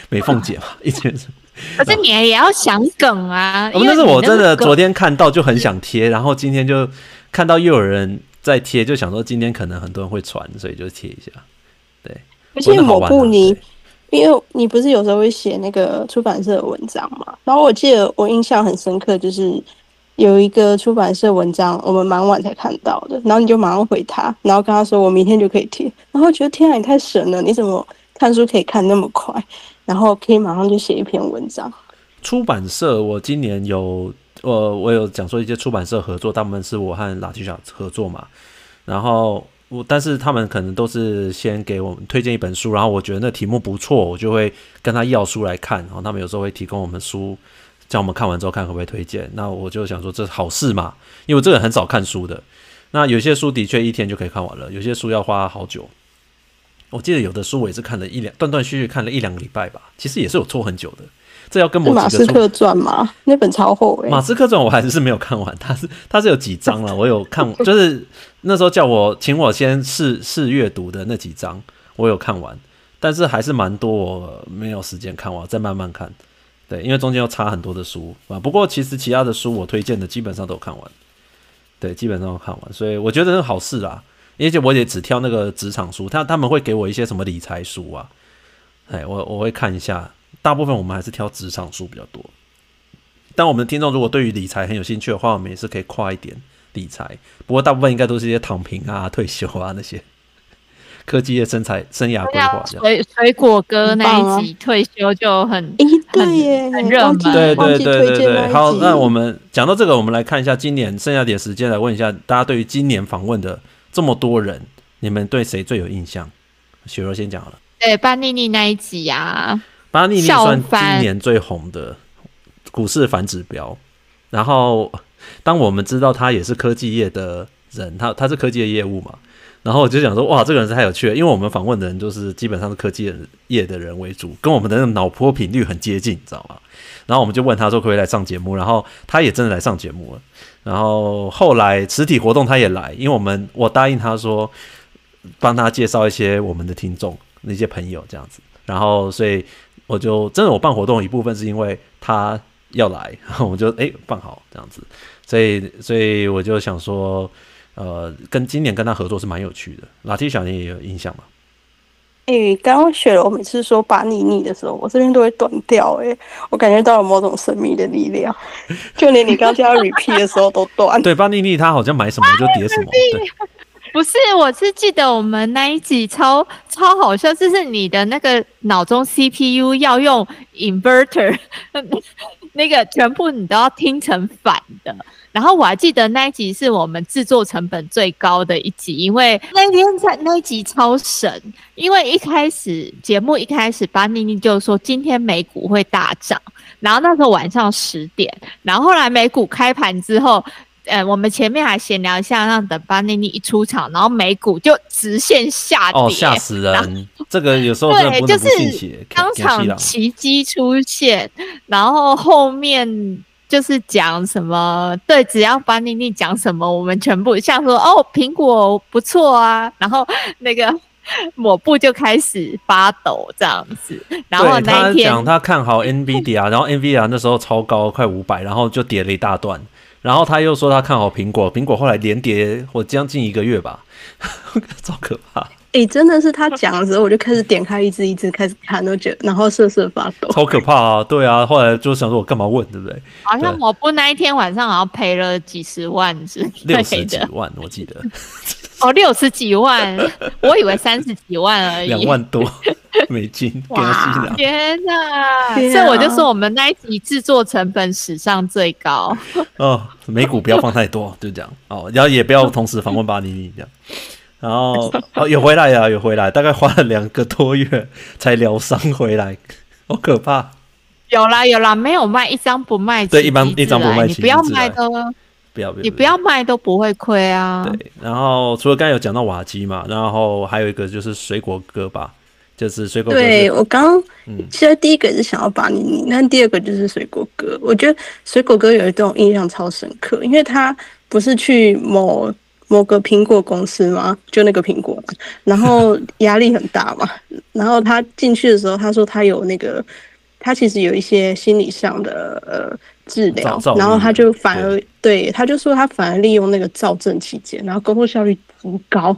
美凤姐嘛，一天是。可是你也要想梗啊，哦、但是我真的昨天看到就很想贴，然后今天就看到又有人。在贴就想说今天可能很多人会传，所以就贴一下。对，而且某部你，因为你不是有时候会写那个出版社的文章嘛？然后我记得我印象很深刻，就是有一个出版社文章，我们蛮晚才看到的，然后你就马上回他，然后跟他说我明天就可以贴。然后觉得天啊，你太神了！你怎么看书可以看那么快？然后可以马上就写一篇文章。出版社，我今年有。我我有讲说一些出版社合作，大部分是我和拉提莎合作嘛，然后我但是他们可能都是先给我们推荐一本书，然后我觉得那题目不错，我就会跟他要书来看，然后他们有时候会提供我们书，叫我们看完之后看可不可以推荐。那我就想说这是好事嘛，因为我这个很少看书的。那有些书的确一天就可以看完了，有些书要花好久。我记得有的书我也是看了一两断断续续看了一两个礼拜吧，其实也是有拖很久的。这要跟某马斯克传吗？那本超厚诶。马斯克传我还是没有看完，它是它是有几章了，我有看，就是那时候叫我请我先试试阅读的那几章，我有看完，但是还是蛮多我没有时间看完，再慢慢看。对，因为中间要插很多的书啊。不过其实其他的书我推荐的基本上都看完，对，基本上都看完，所以我觉得是好事啦。而且我也只挑那个职场书，他他们会给我一些什么理财书啊，哎，我我会看一下。大部分我们还是挑职场书比较多，但我们的听众如果对于理财很有兴趣的话，我们也是可以跨一点理财。不过大部分应该都是一些躺平啊、退休啊那些 科技业生财生涯规划。水水果哥那一集退休就很、欸、对耶，很热门。对对对对对。好，那我们讲到这个，我们来看一下今年剩下点时间来问一下大家，对于今年访问的这么多人，你们对谁最有印象？雪柔先讲好了。对，巴尼尼那一集啊。巴尼尼算今年最红的股市反指标，然后当我们知道他也是科技业的人，他他是科技的业务嘛，然后我就想说，哇，这个人是太有趣了，因为我们访问的人就是基本上是科技业的人为主，跟我们的那个脑波频率很接近，你知道吗？然后我们就问他说，可不可以来上节目，然后他也真的来上节目了，然后后来实体活动他也来，因为我们我答应他说，帮他介绍一些我们的听众那些朋友这样子，然后所以。我就真的，我办活动一部分是因为他要来，然后我就哎、办好这样子，所以所以我就想说，呃，跟今年跟他合作是蛮有趣的。拉提小你也有印象吗？哎、欸，刚刚雪柔每次说把你腻的时候，我这边都会断掉，哎，我感觉到了某种神秘的力量，就连你刚刚叫 repeat 的时候都断。对，巴尼尼他好像买什么就叠什么。对 不是，我是记得我们那一集超超好笑，就是你的那个脑中 CPU 要用 inverter，那个全部你都要听成反的。然后我还记得那一集是我们制作成本最高的一集，因为那天在那一集超神，因为一开始节目一开始，巴妮妮就说今天美股会大涨，然后那时候晚上十点，然后后来美股开盘之后。呃，我们前面还闲聊一下，让等巴尼尼一出场，然后美股就直线下跌，哦，吓死人！这个有时候对，就是当场奇迹出现，然后后面就是讲什么，对，只要巴尼尼讲什么，我们全部像说哦，苹果不错啊，然后那个抹布就开始发抖这样子，然后那一天他讲他看好 NVIDIA，然后 NVIDIA 那时候超高，快五百，然后就跌了一大段。然后他又说他看好苹果，苹果后来连跌或将近一个月吧，超可怕。哎、欸，真的是他讲的时候，我就开始点开一支一支开始看，都觉得然后瑟瑟发抖，超可怕啊！对啊，后来就想说我干嘛问，对不对？好像我不那一天晚上好像赔了几十万是六十几万，我记得。哦，六十几万，我以为三十几万而已，两万多。美金，哇！天哪！所以我就说，我们那一集制作成本史上最高。哦，美股不要放太多，就这样哦。然后也不要同时访问巴尼尼这样。然后哦，有回来呀，有回来，大概花了两个多月才疗伤回来，好可怕。有啦有啦，没有卖一张不卖。对，一般一张不卖，你不要卖的。不要不要，你不要卖都不会亏啊。对，然后除了刚才有讲到瓦基嘛，然后还有一个就是水果哥吧，就是水果哥。对我刚，嗯，其实第一个是想要把你，你那第二个就是水果哥。我觉得水果哥有一种印象超深刻，因为他不是去某某个苹果公司吗？就那个苹果，然后压力很大嘛，然后他进去的时候，他说他有那个。他其实有一些心理上的呃治疗，然后他就反而对，对，他就说他反而利用那个躁症期间，然后工作效率很高，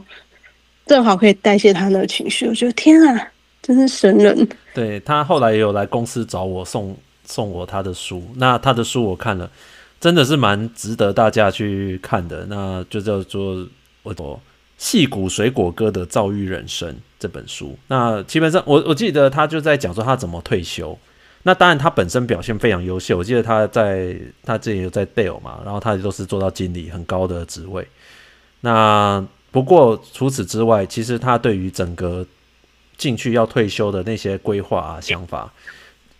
正好可以代谢他那个情绪。我觉得天啊，真是神人！对，他后来也有来公司找我送送我他的书，那他的书我看了，真的是蛮值得大家去看的。那就叫做我《戏骨水果哥的躁郁人生》这本书。那基本上我我记得他就在讲说他怎么退休。那当然，他本身表现非常优秀。我记得他在他之前有在 Dell 嘛，然后他都是做到经理很高的职位。那不过除此之外，其实他对于整个进去要退休的那些规划啊、想法，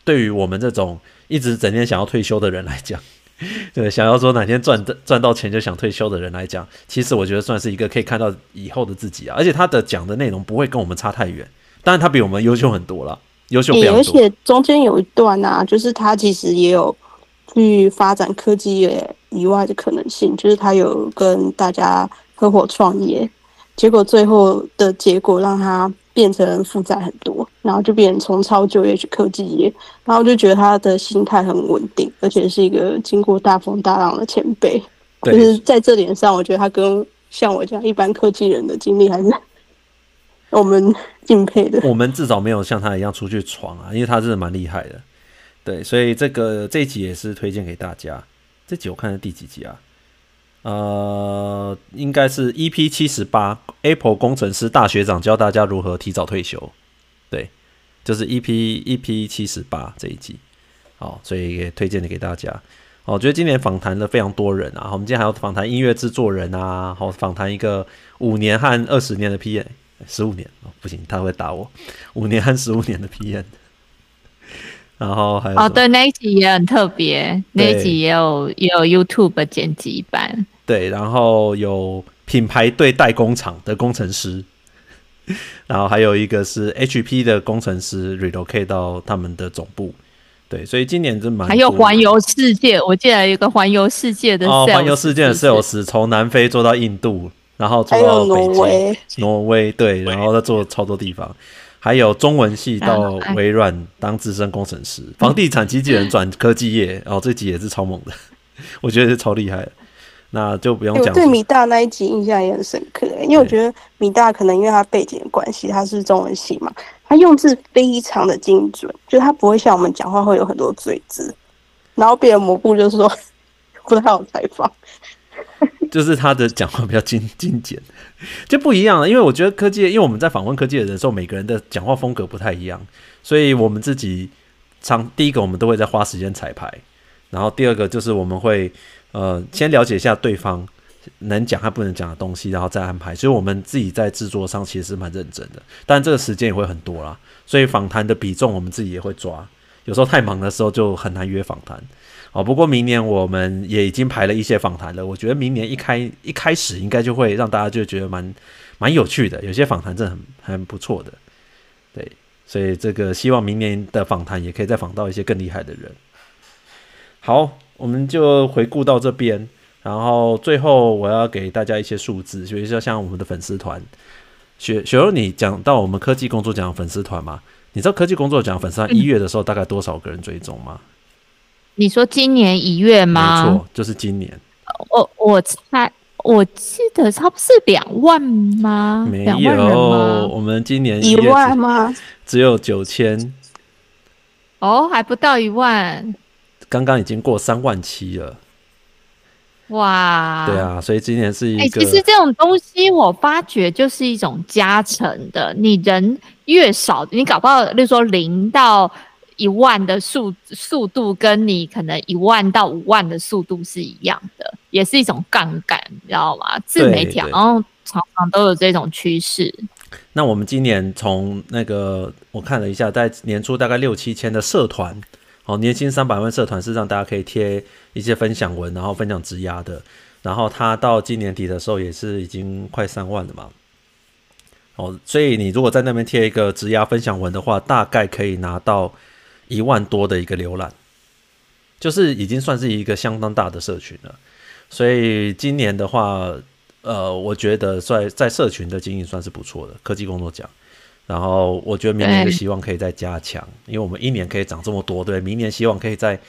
对于我们这种一直整天想要退休的人来讲，对，想要说哪天赚赚到钱就想退休的人来讲，其实我觉得算是一个可以看到以后的自己啊。而且他的讲的内容不会跟我们差太远，当然他比我们优秀很多了。优秀，而且中间有一段啊，就是他其实也有去发展科技业以外的可能性，就是他有跟大家合伙创业，结果最后的结果让他变成负债很多，然后就变成重操旧业去科技业，然后就觉得他的心态很稳定，而且是一个经过大风大浪的前辈，就是在这点上，我觉得他跟像我这样一般科技人的经历还是。我们敬佩的，我们至少没有像他一样出去闯啊，因为他真的蛮厉害的。对，所以这个这一集也是推荐给大家。这集我看是第几集啊？呃，应该是 EP 七十八，Apple 工程师大学长教大家如何提早退休。对，就是 EP EP 七十八这一集。好，所以也推荐给大家。我觉得今年访谈了非常多人啊。我们今天还要访谈音乐制作人啊，好，访谈一个五年和二十年的 PM。十五年哦，不行，他会打我。五年和十五年的 PM，然后还有哦，对，那一集也很特别，那一集也有也有 YouTube 剪辑版。对，然后有品牌对代工厂的工程师，然后还有一个是 HP 的工程师 relocate 到他们的总部。对，所以今年真蛮还有环游世界，我记得有一个环游世界的哦，环游世界的 sales 从南非做到印度。然后做到北京，挪威。对，然后他做超多地方，还有中文系到微软当资深工程师，房地产经纪人转科技业，然 后这集也是超猛的，我觉得是超厉害的。那就不用讲。我对米大那一集印象也很深刻，因为我觉得米大可能因为他背景的关系，他是中文系嘛，他用字非常的精准，就他不会像我们讲话会有很多赘字，然后别人蘑菇就是说 不太好采访。就是他的讲话比较精精简，就不一样了。因为我觉得科技，因为我们在访问科技的人的时候，每个人的讲话风格不太一样，所以我们自己常第一个我们都会在花时间彩排，然后第二个就是我们会呃先了解一下对方能讲还不能讲的东西，然后再安排。所以我们自己在制作上其实是蛮认真的，但这个时间也会很多啦。所以访谈的比重我们自己也会抓，有时候太忙的时候就很难约访谈。哦，不过明年我们也已经排了一些访谈了。我觉得明年一开一开始应该就会让大家就觉得蛮蛮有趣的，有些访谈真的很很不错的。对，所以这个希望明年的访谈也可以再访到一些更厉害的人。好，我们就回顾到这边，然后最后我要给大家一些数字，比如说像我们的粉丝团，雪雪柔，你讲到我们科技工作奖粉丝团吗？你知道科技工作奖粉丝团一月的时候大概多少个人追踪吗？你说今年一月吗？没错，就是今年。我我猜，我记得差不多是两万吗？没有，我们今年一万吗？只有九千。哦，还不到一万。刚刚已经过三万七了。哇！对啊，所以今年是一个。哎、欸，其实这种东西我发觉就是一种加成的。你人越少，你搞不好，例如说零到。一万的速速度跟你可能一万到五万的速度是一样的，也是一种杠杆，你知道吗？自媒体然后常常都有这种趋势。那我们今年从那个我看了一下，在年初大概六七千的社团，哦，年薪三百万社团是让大家可以贴一些分享文，然后分享职涯的。然后他到今年底的时候也是已经快三万了嘛。哦，所以你如果在那边贴一个职涯分享文的话，大概可以拿到一万多的一个浏览，就是已经算是一个相当大的社群了。所以今年的话，呃，我觉得在在社群的经营算是不错的，科技工作奖。然后我觉得明年就希望可以再加强，因为我们一年可以涨这么多，对，明年希望可以再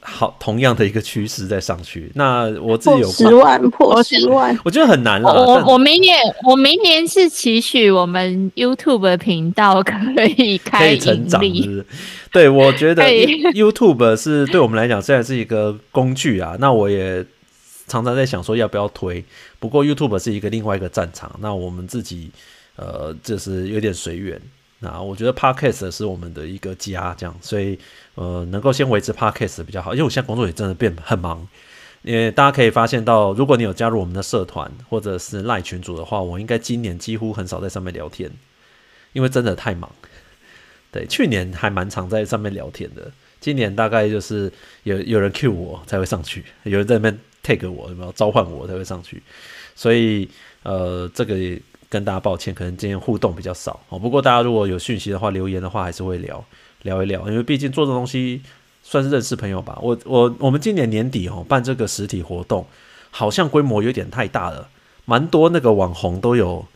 好同样的一个趋势在上去。那我自己有十万破十万，我觉得很难了。我我明年我明年是期许我们 YouTube 频道可以开可以成长是是？对，我觉得 YouTube 是对我们来讲现在是一个工具啊。那我也常常在想说要不要推，不过 YouTube 是一个另外一个战场。那我们自己。呃，就是有点随缘。那我觉得 Podcast 是我们的一个家，这样，所以呃，能够先维持 Podcast 比较好。因为我现在工作也真的变很忙，因为大家可以发现到，如果你有加入我们的社团或者是 LINE 群组的话，我应该今年几乎很少在上面聊天，因为真的太忙。对，去年还蛮常在上面聊天的，今年大概就是有有人 cue 我才会上去，有人在那边 tag 我，有没有召唤我才会上去，所以呃，这个。跟大家抱歉，可能今天互动比较少哦。不过大家如果有讯息的话，留言的话还是会聊聊一聊，因为毕竟做这东西算是认识朋友吧。我我我们今年年底哦办这个实体活动，好像规模有点太大了，蛮多那个网红都有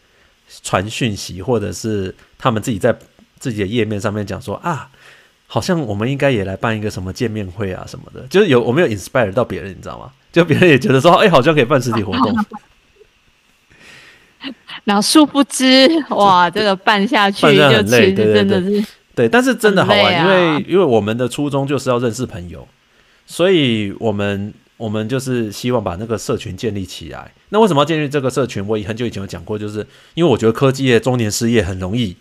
传讯息，或者是他们自己在自己的页面上面讲说啊，好像我们应该也来办一个什么见面会啊什么的，就是有我没有 inspire 到别人，你知道吗？就别人也觉得说，哎、好像可以办实体活动。然后殊不知，哇，这个办下去就其实真的是对，对，对，对，但是真的好玩，啊、因为因为我们的初衷就是要认识朋友，所以我们我们就是希望把那个社群建立起来。那为什么要建立这个社群？我很久以前有讲过，就是因为我觉得科技业中年失业很容易，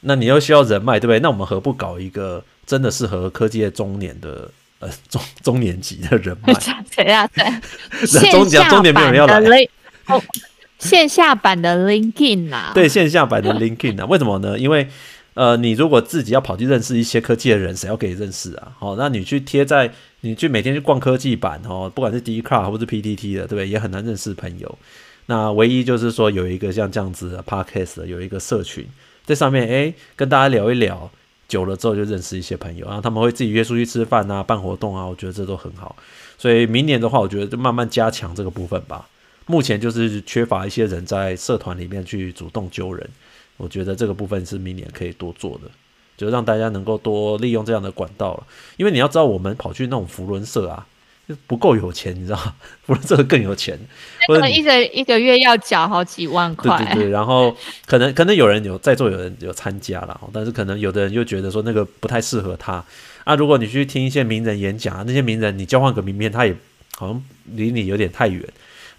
那你又需要人脉，对不对？那我们何不搞一个真的适合科技业中年的呃中 中年级的人脉？谁啊？对，中年中年没有人要来。线下版的 LinkedIn 啊，对，线下版的 LinkedIn 啊，为什么呢？因为呃，你如果自己要跑去认识一些科技的人，谁要给你认识啊？好、哦，那你去贴在，你去每天去逛科技版哦，不管是 D-CAR 或是 PTT 的，对不对？也很难认识朋友。那唯一就是说有一个像这样子的 Podcast 的有一个社群在上面，哎，跟大家聊一聊，久了之后就认识一些朋友，然后他们会自己约出去吃饭啊，办活动啊，我觉得这都很好。所以明年的话，我觉得就慢慢加强这个部分吧。目前就是缺乏一些人在社团里面去主动揪人，我觉得这个部分是明年可以多做的，就让大家能够多利用这样的管道了。因为你要知道，我们跑去那种福伦社啊，不够有钱，你知道吗？福伦社更有钱，可能一个一个月要缴好几万块。对对对，然后 可能可能有人有在座，有人有参加了，但是可能有的人又觉得说那个不太适合他啊。如果你去听一些名人演讲，那些名人你交换个名片，他也好像离你有点太远。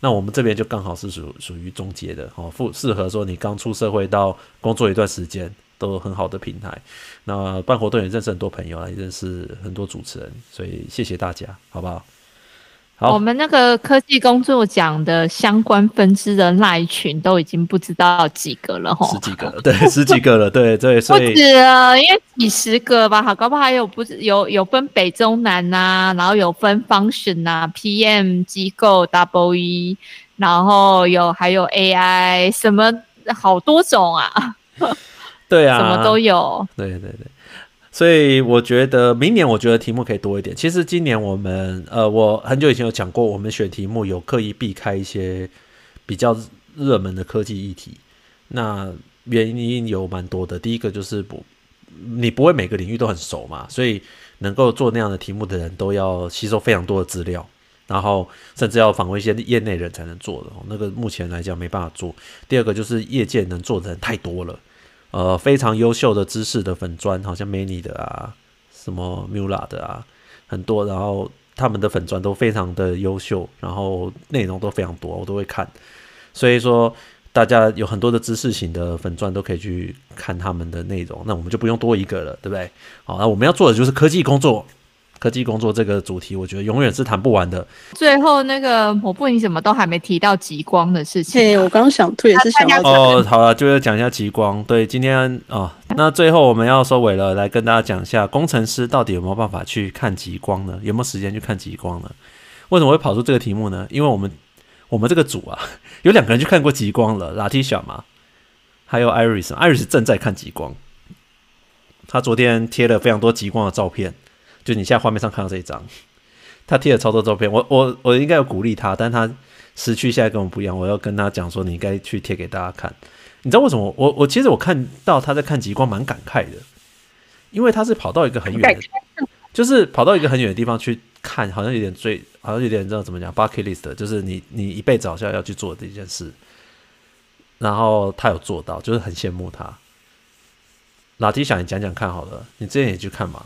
那我们这边就刚好是属属于中介的，哦，适适合说你刚出社会到工作一段时间都很好的平台。那办活动也认识很多朋友啊，也认识很多主持人，所以谢谢大家，好不好？好，我们那个科技工作奖的相关分支的赖群都已经不知道几个了吼，十几个了，对，十几个了，对对，所以不止了，因为几十个吧，好，搞不好还有不是有有分北中南呐、啊，然后有分 function 呐、啊，PM 机构 W E，然后有还有 AI 什么好多种啊，对啊，什么都有，对对对。所以我觉得明年我觉得题目可以多一点。其实今年我们呃，我很久以前有讲过，我们选题目有刻意避开一些比较热门的科技议题。那原因有蛮多的。第一个就是不，你不会每个领域都很熟嘛，所以能够做那样的题目的人都要吸收非常多的资料，然后甚至要访问一些业内人才能做的。那个目前来讲没办法做。第二个就是业界能做的人太多了。呃，非常优秀的知识的粉砖，好像 Many 的啊，什么 Mula 的啊，很多，然后他们的粉砖都非常的优秀，然后内容都非常多，我都会看。所以说，大家有很多的知识型的粉砖都可以去看他们的内容，那我们就不用多一个了，对不对？好，那我们要做的就是科技工作。科技工作这个主题，我觉得永远是谈不完的。最后那个抹布，你怎么都还没提到极光的事情、啊？对，我刚刚想吐，也是想要哦。好了，就要讲一下极光。对，今天哦，那最后我们要收尾了，来跟大家讲一下，工程师到底有没有办法去看极光呢？有没有时间去看极光呢？为什么会跑出这个题目呢？因为我们我们这个组啊，有两个人去看过极光了，Latisha 嘛，还有 Iris，Iris 正在看极光。他昨天贴了非常多极光的照片，就你现在画面上看到这一张，他贴了超多照片。我我我应该有鼓励他，但他时区现在跟我们不一样，我要跟他讲说，你应该去贴给大家看。你知道为什么？我我其实我看到他在看极光，蛮感慨的，因为他是跑到一个很远的，就是跑到一个很远的地方去看，好像有点追，好像有点知道怎么讲，bucket list，就是你你一辈子好像要去做的一件事。然后他有做到，就是很羡慕他。老弟，想你讲讲看好了，你之前也去看吗？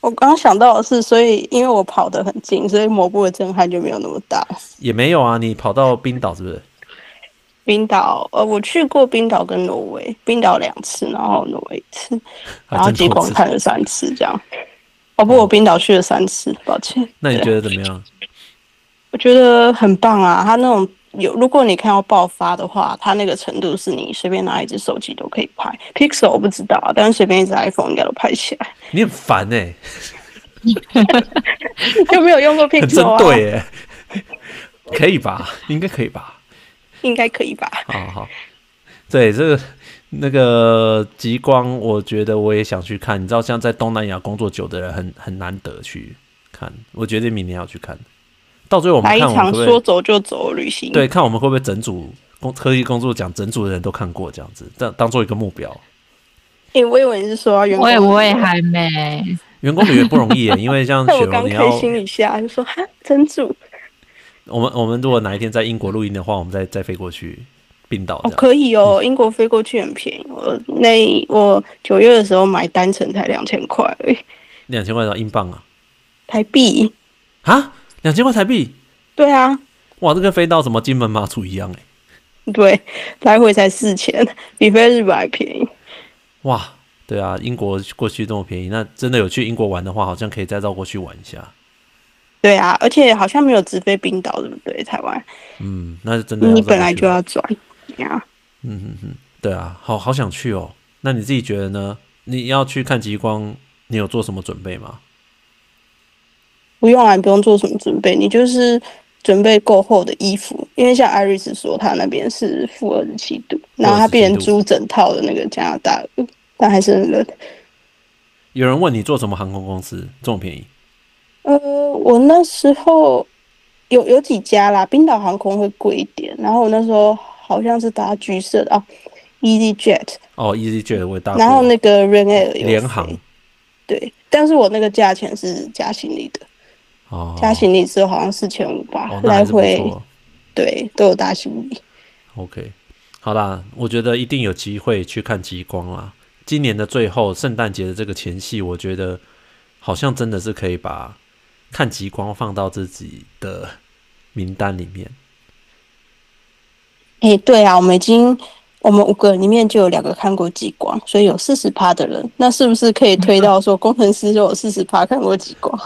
我刚刚想到的是，所以因为我跑得很近，所以抹布的震撼就没有那么大。也没有啊，你跑到冰岛是不是？冰岛，呃，我去过冰岛跟挪威，冰岛两次，然后挪威一次，然后极光看了三次，这样。哦不，我冰岛去了三次，抱歉。那你觉得怎么样？我觉得很棒啊，他那种有，如果你看到爆发的话，它那个程度是你随便拿一只手机都可以拍。Pixel 我不知道，但是随便一只 iPhone 应该都拍起来。你很烦哎、欸，有没有用过 Pixel 啊？对哎，可以吧？应该可以吧？应该可以吧？好好，对这个那个极光，我觉得我也想去看。你知道，像在东南亚工作久的人很，很很难得去看。我决定明年要去看。到最后我们看我们会不会，来一场说走就走旅行。对，看我们会不会整组工科技工作奖，整组的人都看过这样子，当当做一个目标。哎、欸，我以为你是说员工，我也我也还没。员工旅游不容易耶，因为像雪龙，你要开心一下，就说哈整组。我们我们如果哪一天在英国录音的话，我们再再飞过去冰岛。哦，可以哦，英国飞过去很便宜。我那我九月的时候买单程才两千块。两千块多英镑啊？台币啊？两千块台币？对啊。哇，这跟飞到什么金门马祖一样哎。对，来回才四千，比飞日本还便宜。哇，对啊，英国过去这么便宜，那真的有去英国玩的话，好像可以再绕过去玩一下。对啊，而且好像没有直飞冰岛，对不对？台湾，嗯，那是真的。你本来就要转呀。嗯嗯嗯，对啊，好好想去哦。那你自己觉得呢？你要去看极光，你有做什么准备吗？不用啊，不用做什么准备，你就是准备够厚的衣服，因为像艾瑞斯说，他那边是负二十七度，然后他变成租整套的那个加拿大，但还是很冷。有人问你做什么航空公司这么便宜？呃，我那时候有有几家啦，冰岛航空会贵一点，然后我那时候好像是搭橘色的啊，EasyJet。哦，EasyJet 我也搭，然后那个 Ryanair 联航，对，但是我那个价钱是加行李的，哦，加行李之后好像四千五吧，来回，对，都有大行李。OK，好啦，我觉得一定有机会去看极光啦。今年的最后，圣诞节的这个前夕，我觉得好像真的是可以把。看极光放到自己的名单里面。哎、欸，对啊，我们已经我们五个人里面就有两个看过极光，所以有四十趴的人，那是不是可以推到说工程师就有四十趴看过极光？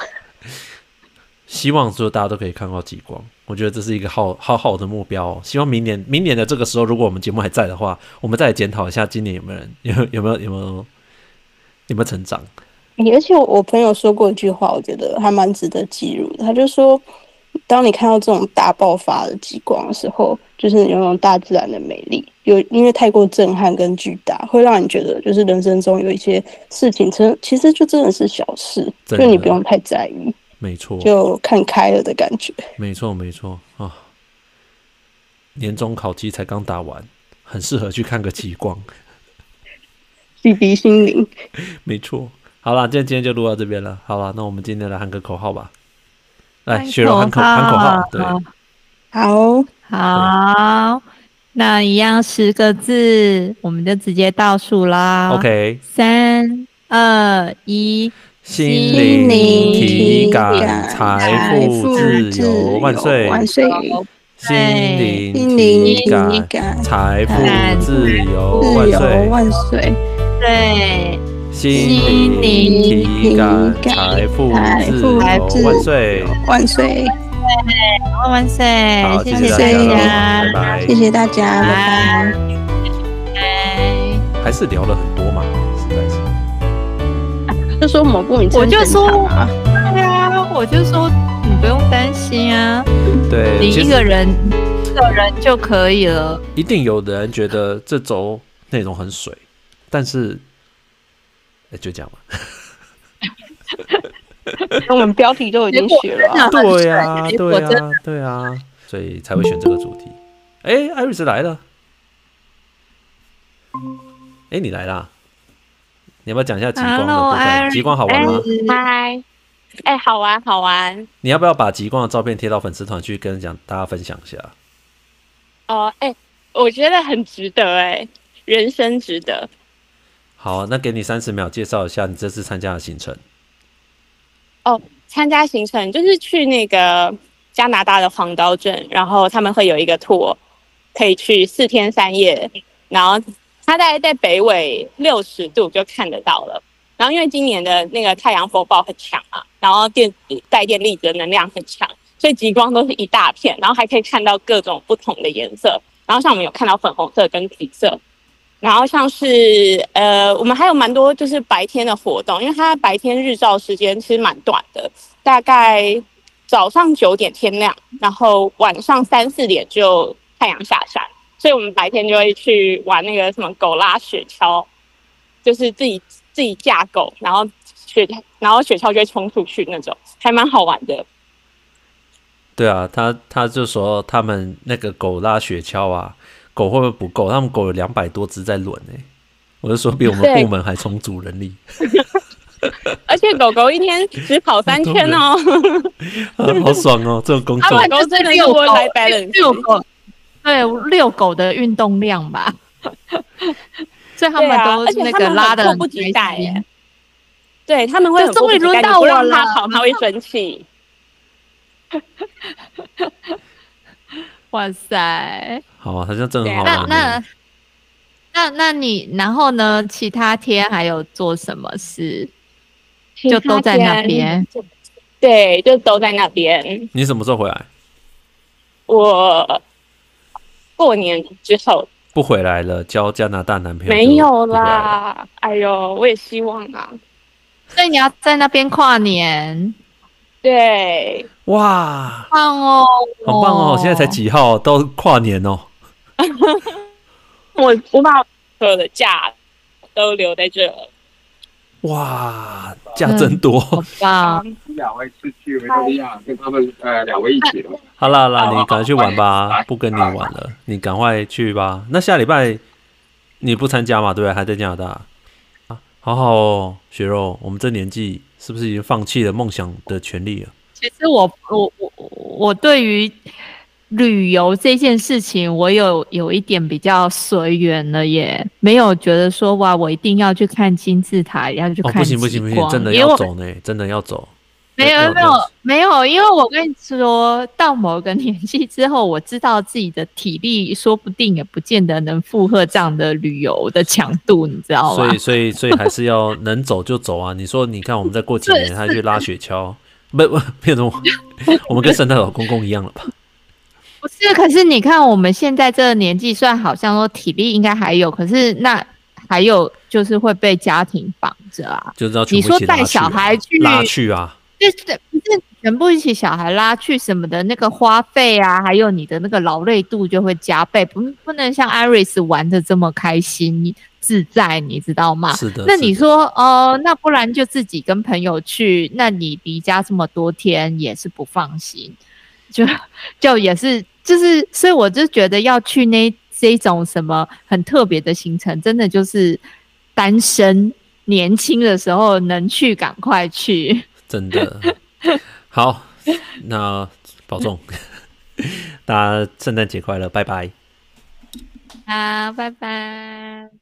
希望说大家都可以看到极光，我觉得这是一个好好好的目标。希望明年明年的这个时候，如果我们节目还在的话，我们再来检讨一下今年有没有人 有有没有有没有有没有成长。而且我朋友说过一句话，我觉得还蛮值得记录的。他就说，当你看到这种大爆发的极光的时候，就是有那种大自然的美丽，有因为太过震撼跟巨大，会让你觉得就是人生中有一些事情，真其实就真的是小事，就你不用太在意。没错，就看开了的感觉。没错，没错啊。年终考绩才刚打完，很适合去看个极光，洗涤心灵。没错。好了，今天今天就录到这边了。好了，那我们今天来喊个口号吧。来，雪柔喊口喊口号，对，好好，那一样十个字，我们就直接倒数啦。OK，三二一，心灵体感，财富自由万岁！万岁！心灵体感，财富自由万岁！万岁！对。心灵体感，财富自由，万岁！万岁！万岁！谢谢大家，拜拜！谢谢大家，拜拜！还是聊了很多嘛，实在是。就说某部名，我就说，我就说你不用担心啊。对，你一个人一，个人就可以了。一定有的人觉得这周内容很水，但是，欸、就这样吧。我们标题都已经写了、啊，对呀、啊，对呀、啊，对啊，所以才会选这个主题。哎、欸，艾瑞斯来了。哎、欸，你来啦！你要不要讲一下极光的部分？极光好玩吗？嗨，哎，好玩，好玩。你要不要把极光的照片贴到粉丝团去跟讲大家分享一下？哦，哎，我觉得很值得，哎，人生值得。好，那给你三十秒介绍一下你这次参加的行程。哦，参加行程就是去那个加拿大的黄刀镇，然后他们会有一个 tour，可以去四天三夜，然后。它大概在北纬六十度就看得到了，然后因为今年的那个太阳风暴很强啊，然后电带电粒子的能量很强，所以极光都是一大片，然后还可以看到各种不同的颜色，然后像我们有看到粉红色跟紫色，然后像是呃，我们还有蛮多就是白天的活动，因为它白天日照时间其实蛮短的，大概早上九点天亮，然后晚上三四点就太阳下山。所以我们白天就会去玩那个什么狗拉雪橇，就是自己自己架狗，然后雪然后雪橇就会冲出去那种，还蛮好玩的。对啊，他他就说他们那个狗拉雪橇啊，狗会不会不够？他们狗有两百多只在轮哎，我就说比我们部门还充足人力。而且狗狗一天只跑三圈哦，好爽哦！这种工作，狗狗真的有 work-life balance。对，遛狗的运动量吧，所以他们都那个拉的迫不及待耶。对，他们会终于轮到我了，他跑他会生气。哇塞！好啊，好像真的好。那那那那你然后呢？其他天还有做什么事？就都在那边。对，就都在那边。你什么时候回来？我。过年之后不回来了，交加拿大男朋友没有啦。哎呦，我也希望啊。所以你要在那边跨年？对，哇，棒哦，好棒哦！现在才几号，都跨年哦。我我把所有的假都留在这。哇，假真多！好棒。两位是去维多利亚，跟他们呃两位一起的。好啦好啦，你赶快去玩吧，不跟你玩了，你赶快去吧。那下礼拜你不参加嘛？对不对？还在加拿大啊？好好哦，雪肉，我们这年纪是不是已经放弃了梦想的权利了？其实我我我我对于。旅游这件事情，我有有一点比较随缘了耶，没有觉得说哇，我一定要去看金字塔，要去看、哦。不行不行不行，真的要走呢，真的要走。没有没有没有，因为我跟你说到某个年纪之后，我知道自己的体力说不定也不见得能负荷这样的旅游的强度，你知道吗？所以所以所以还是要能走就走啊！你说你看我们再过几年，他去拉雪橇，不不变成 我们跟圣诞老公公一样了吧？不是，可是你看我们现在这个年纪，虽然好像说体力应该还有，可是那还有就是会被家庭绑着啊。就知道你说带小孩去拉去啊，就是不是全部一起小孩拉去什么的，那个花费啊，还有你的那个劳累度就会加倍，不不能像 Iris 玩的这么开心自在，你知道吗？是的。那你说哦、呃，那不然就自己跟朋友去，那你离家这么多天也是不放心，就就也是。就是，所以我就觉得要去那这种什么很特别的行程，真的就是单身年轻的时候能去赶快去。真的好，那保重，大家圣诞节快乐，拜拜。好，拜拜。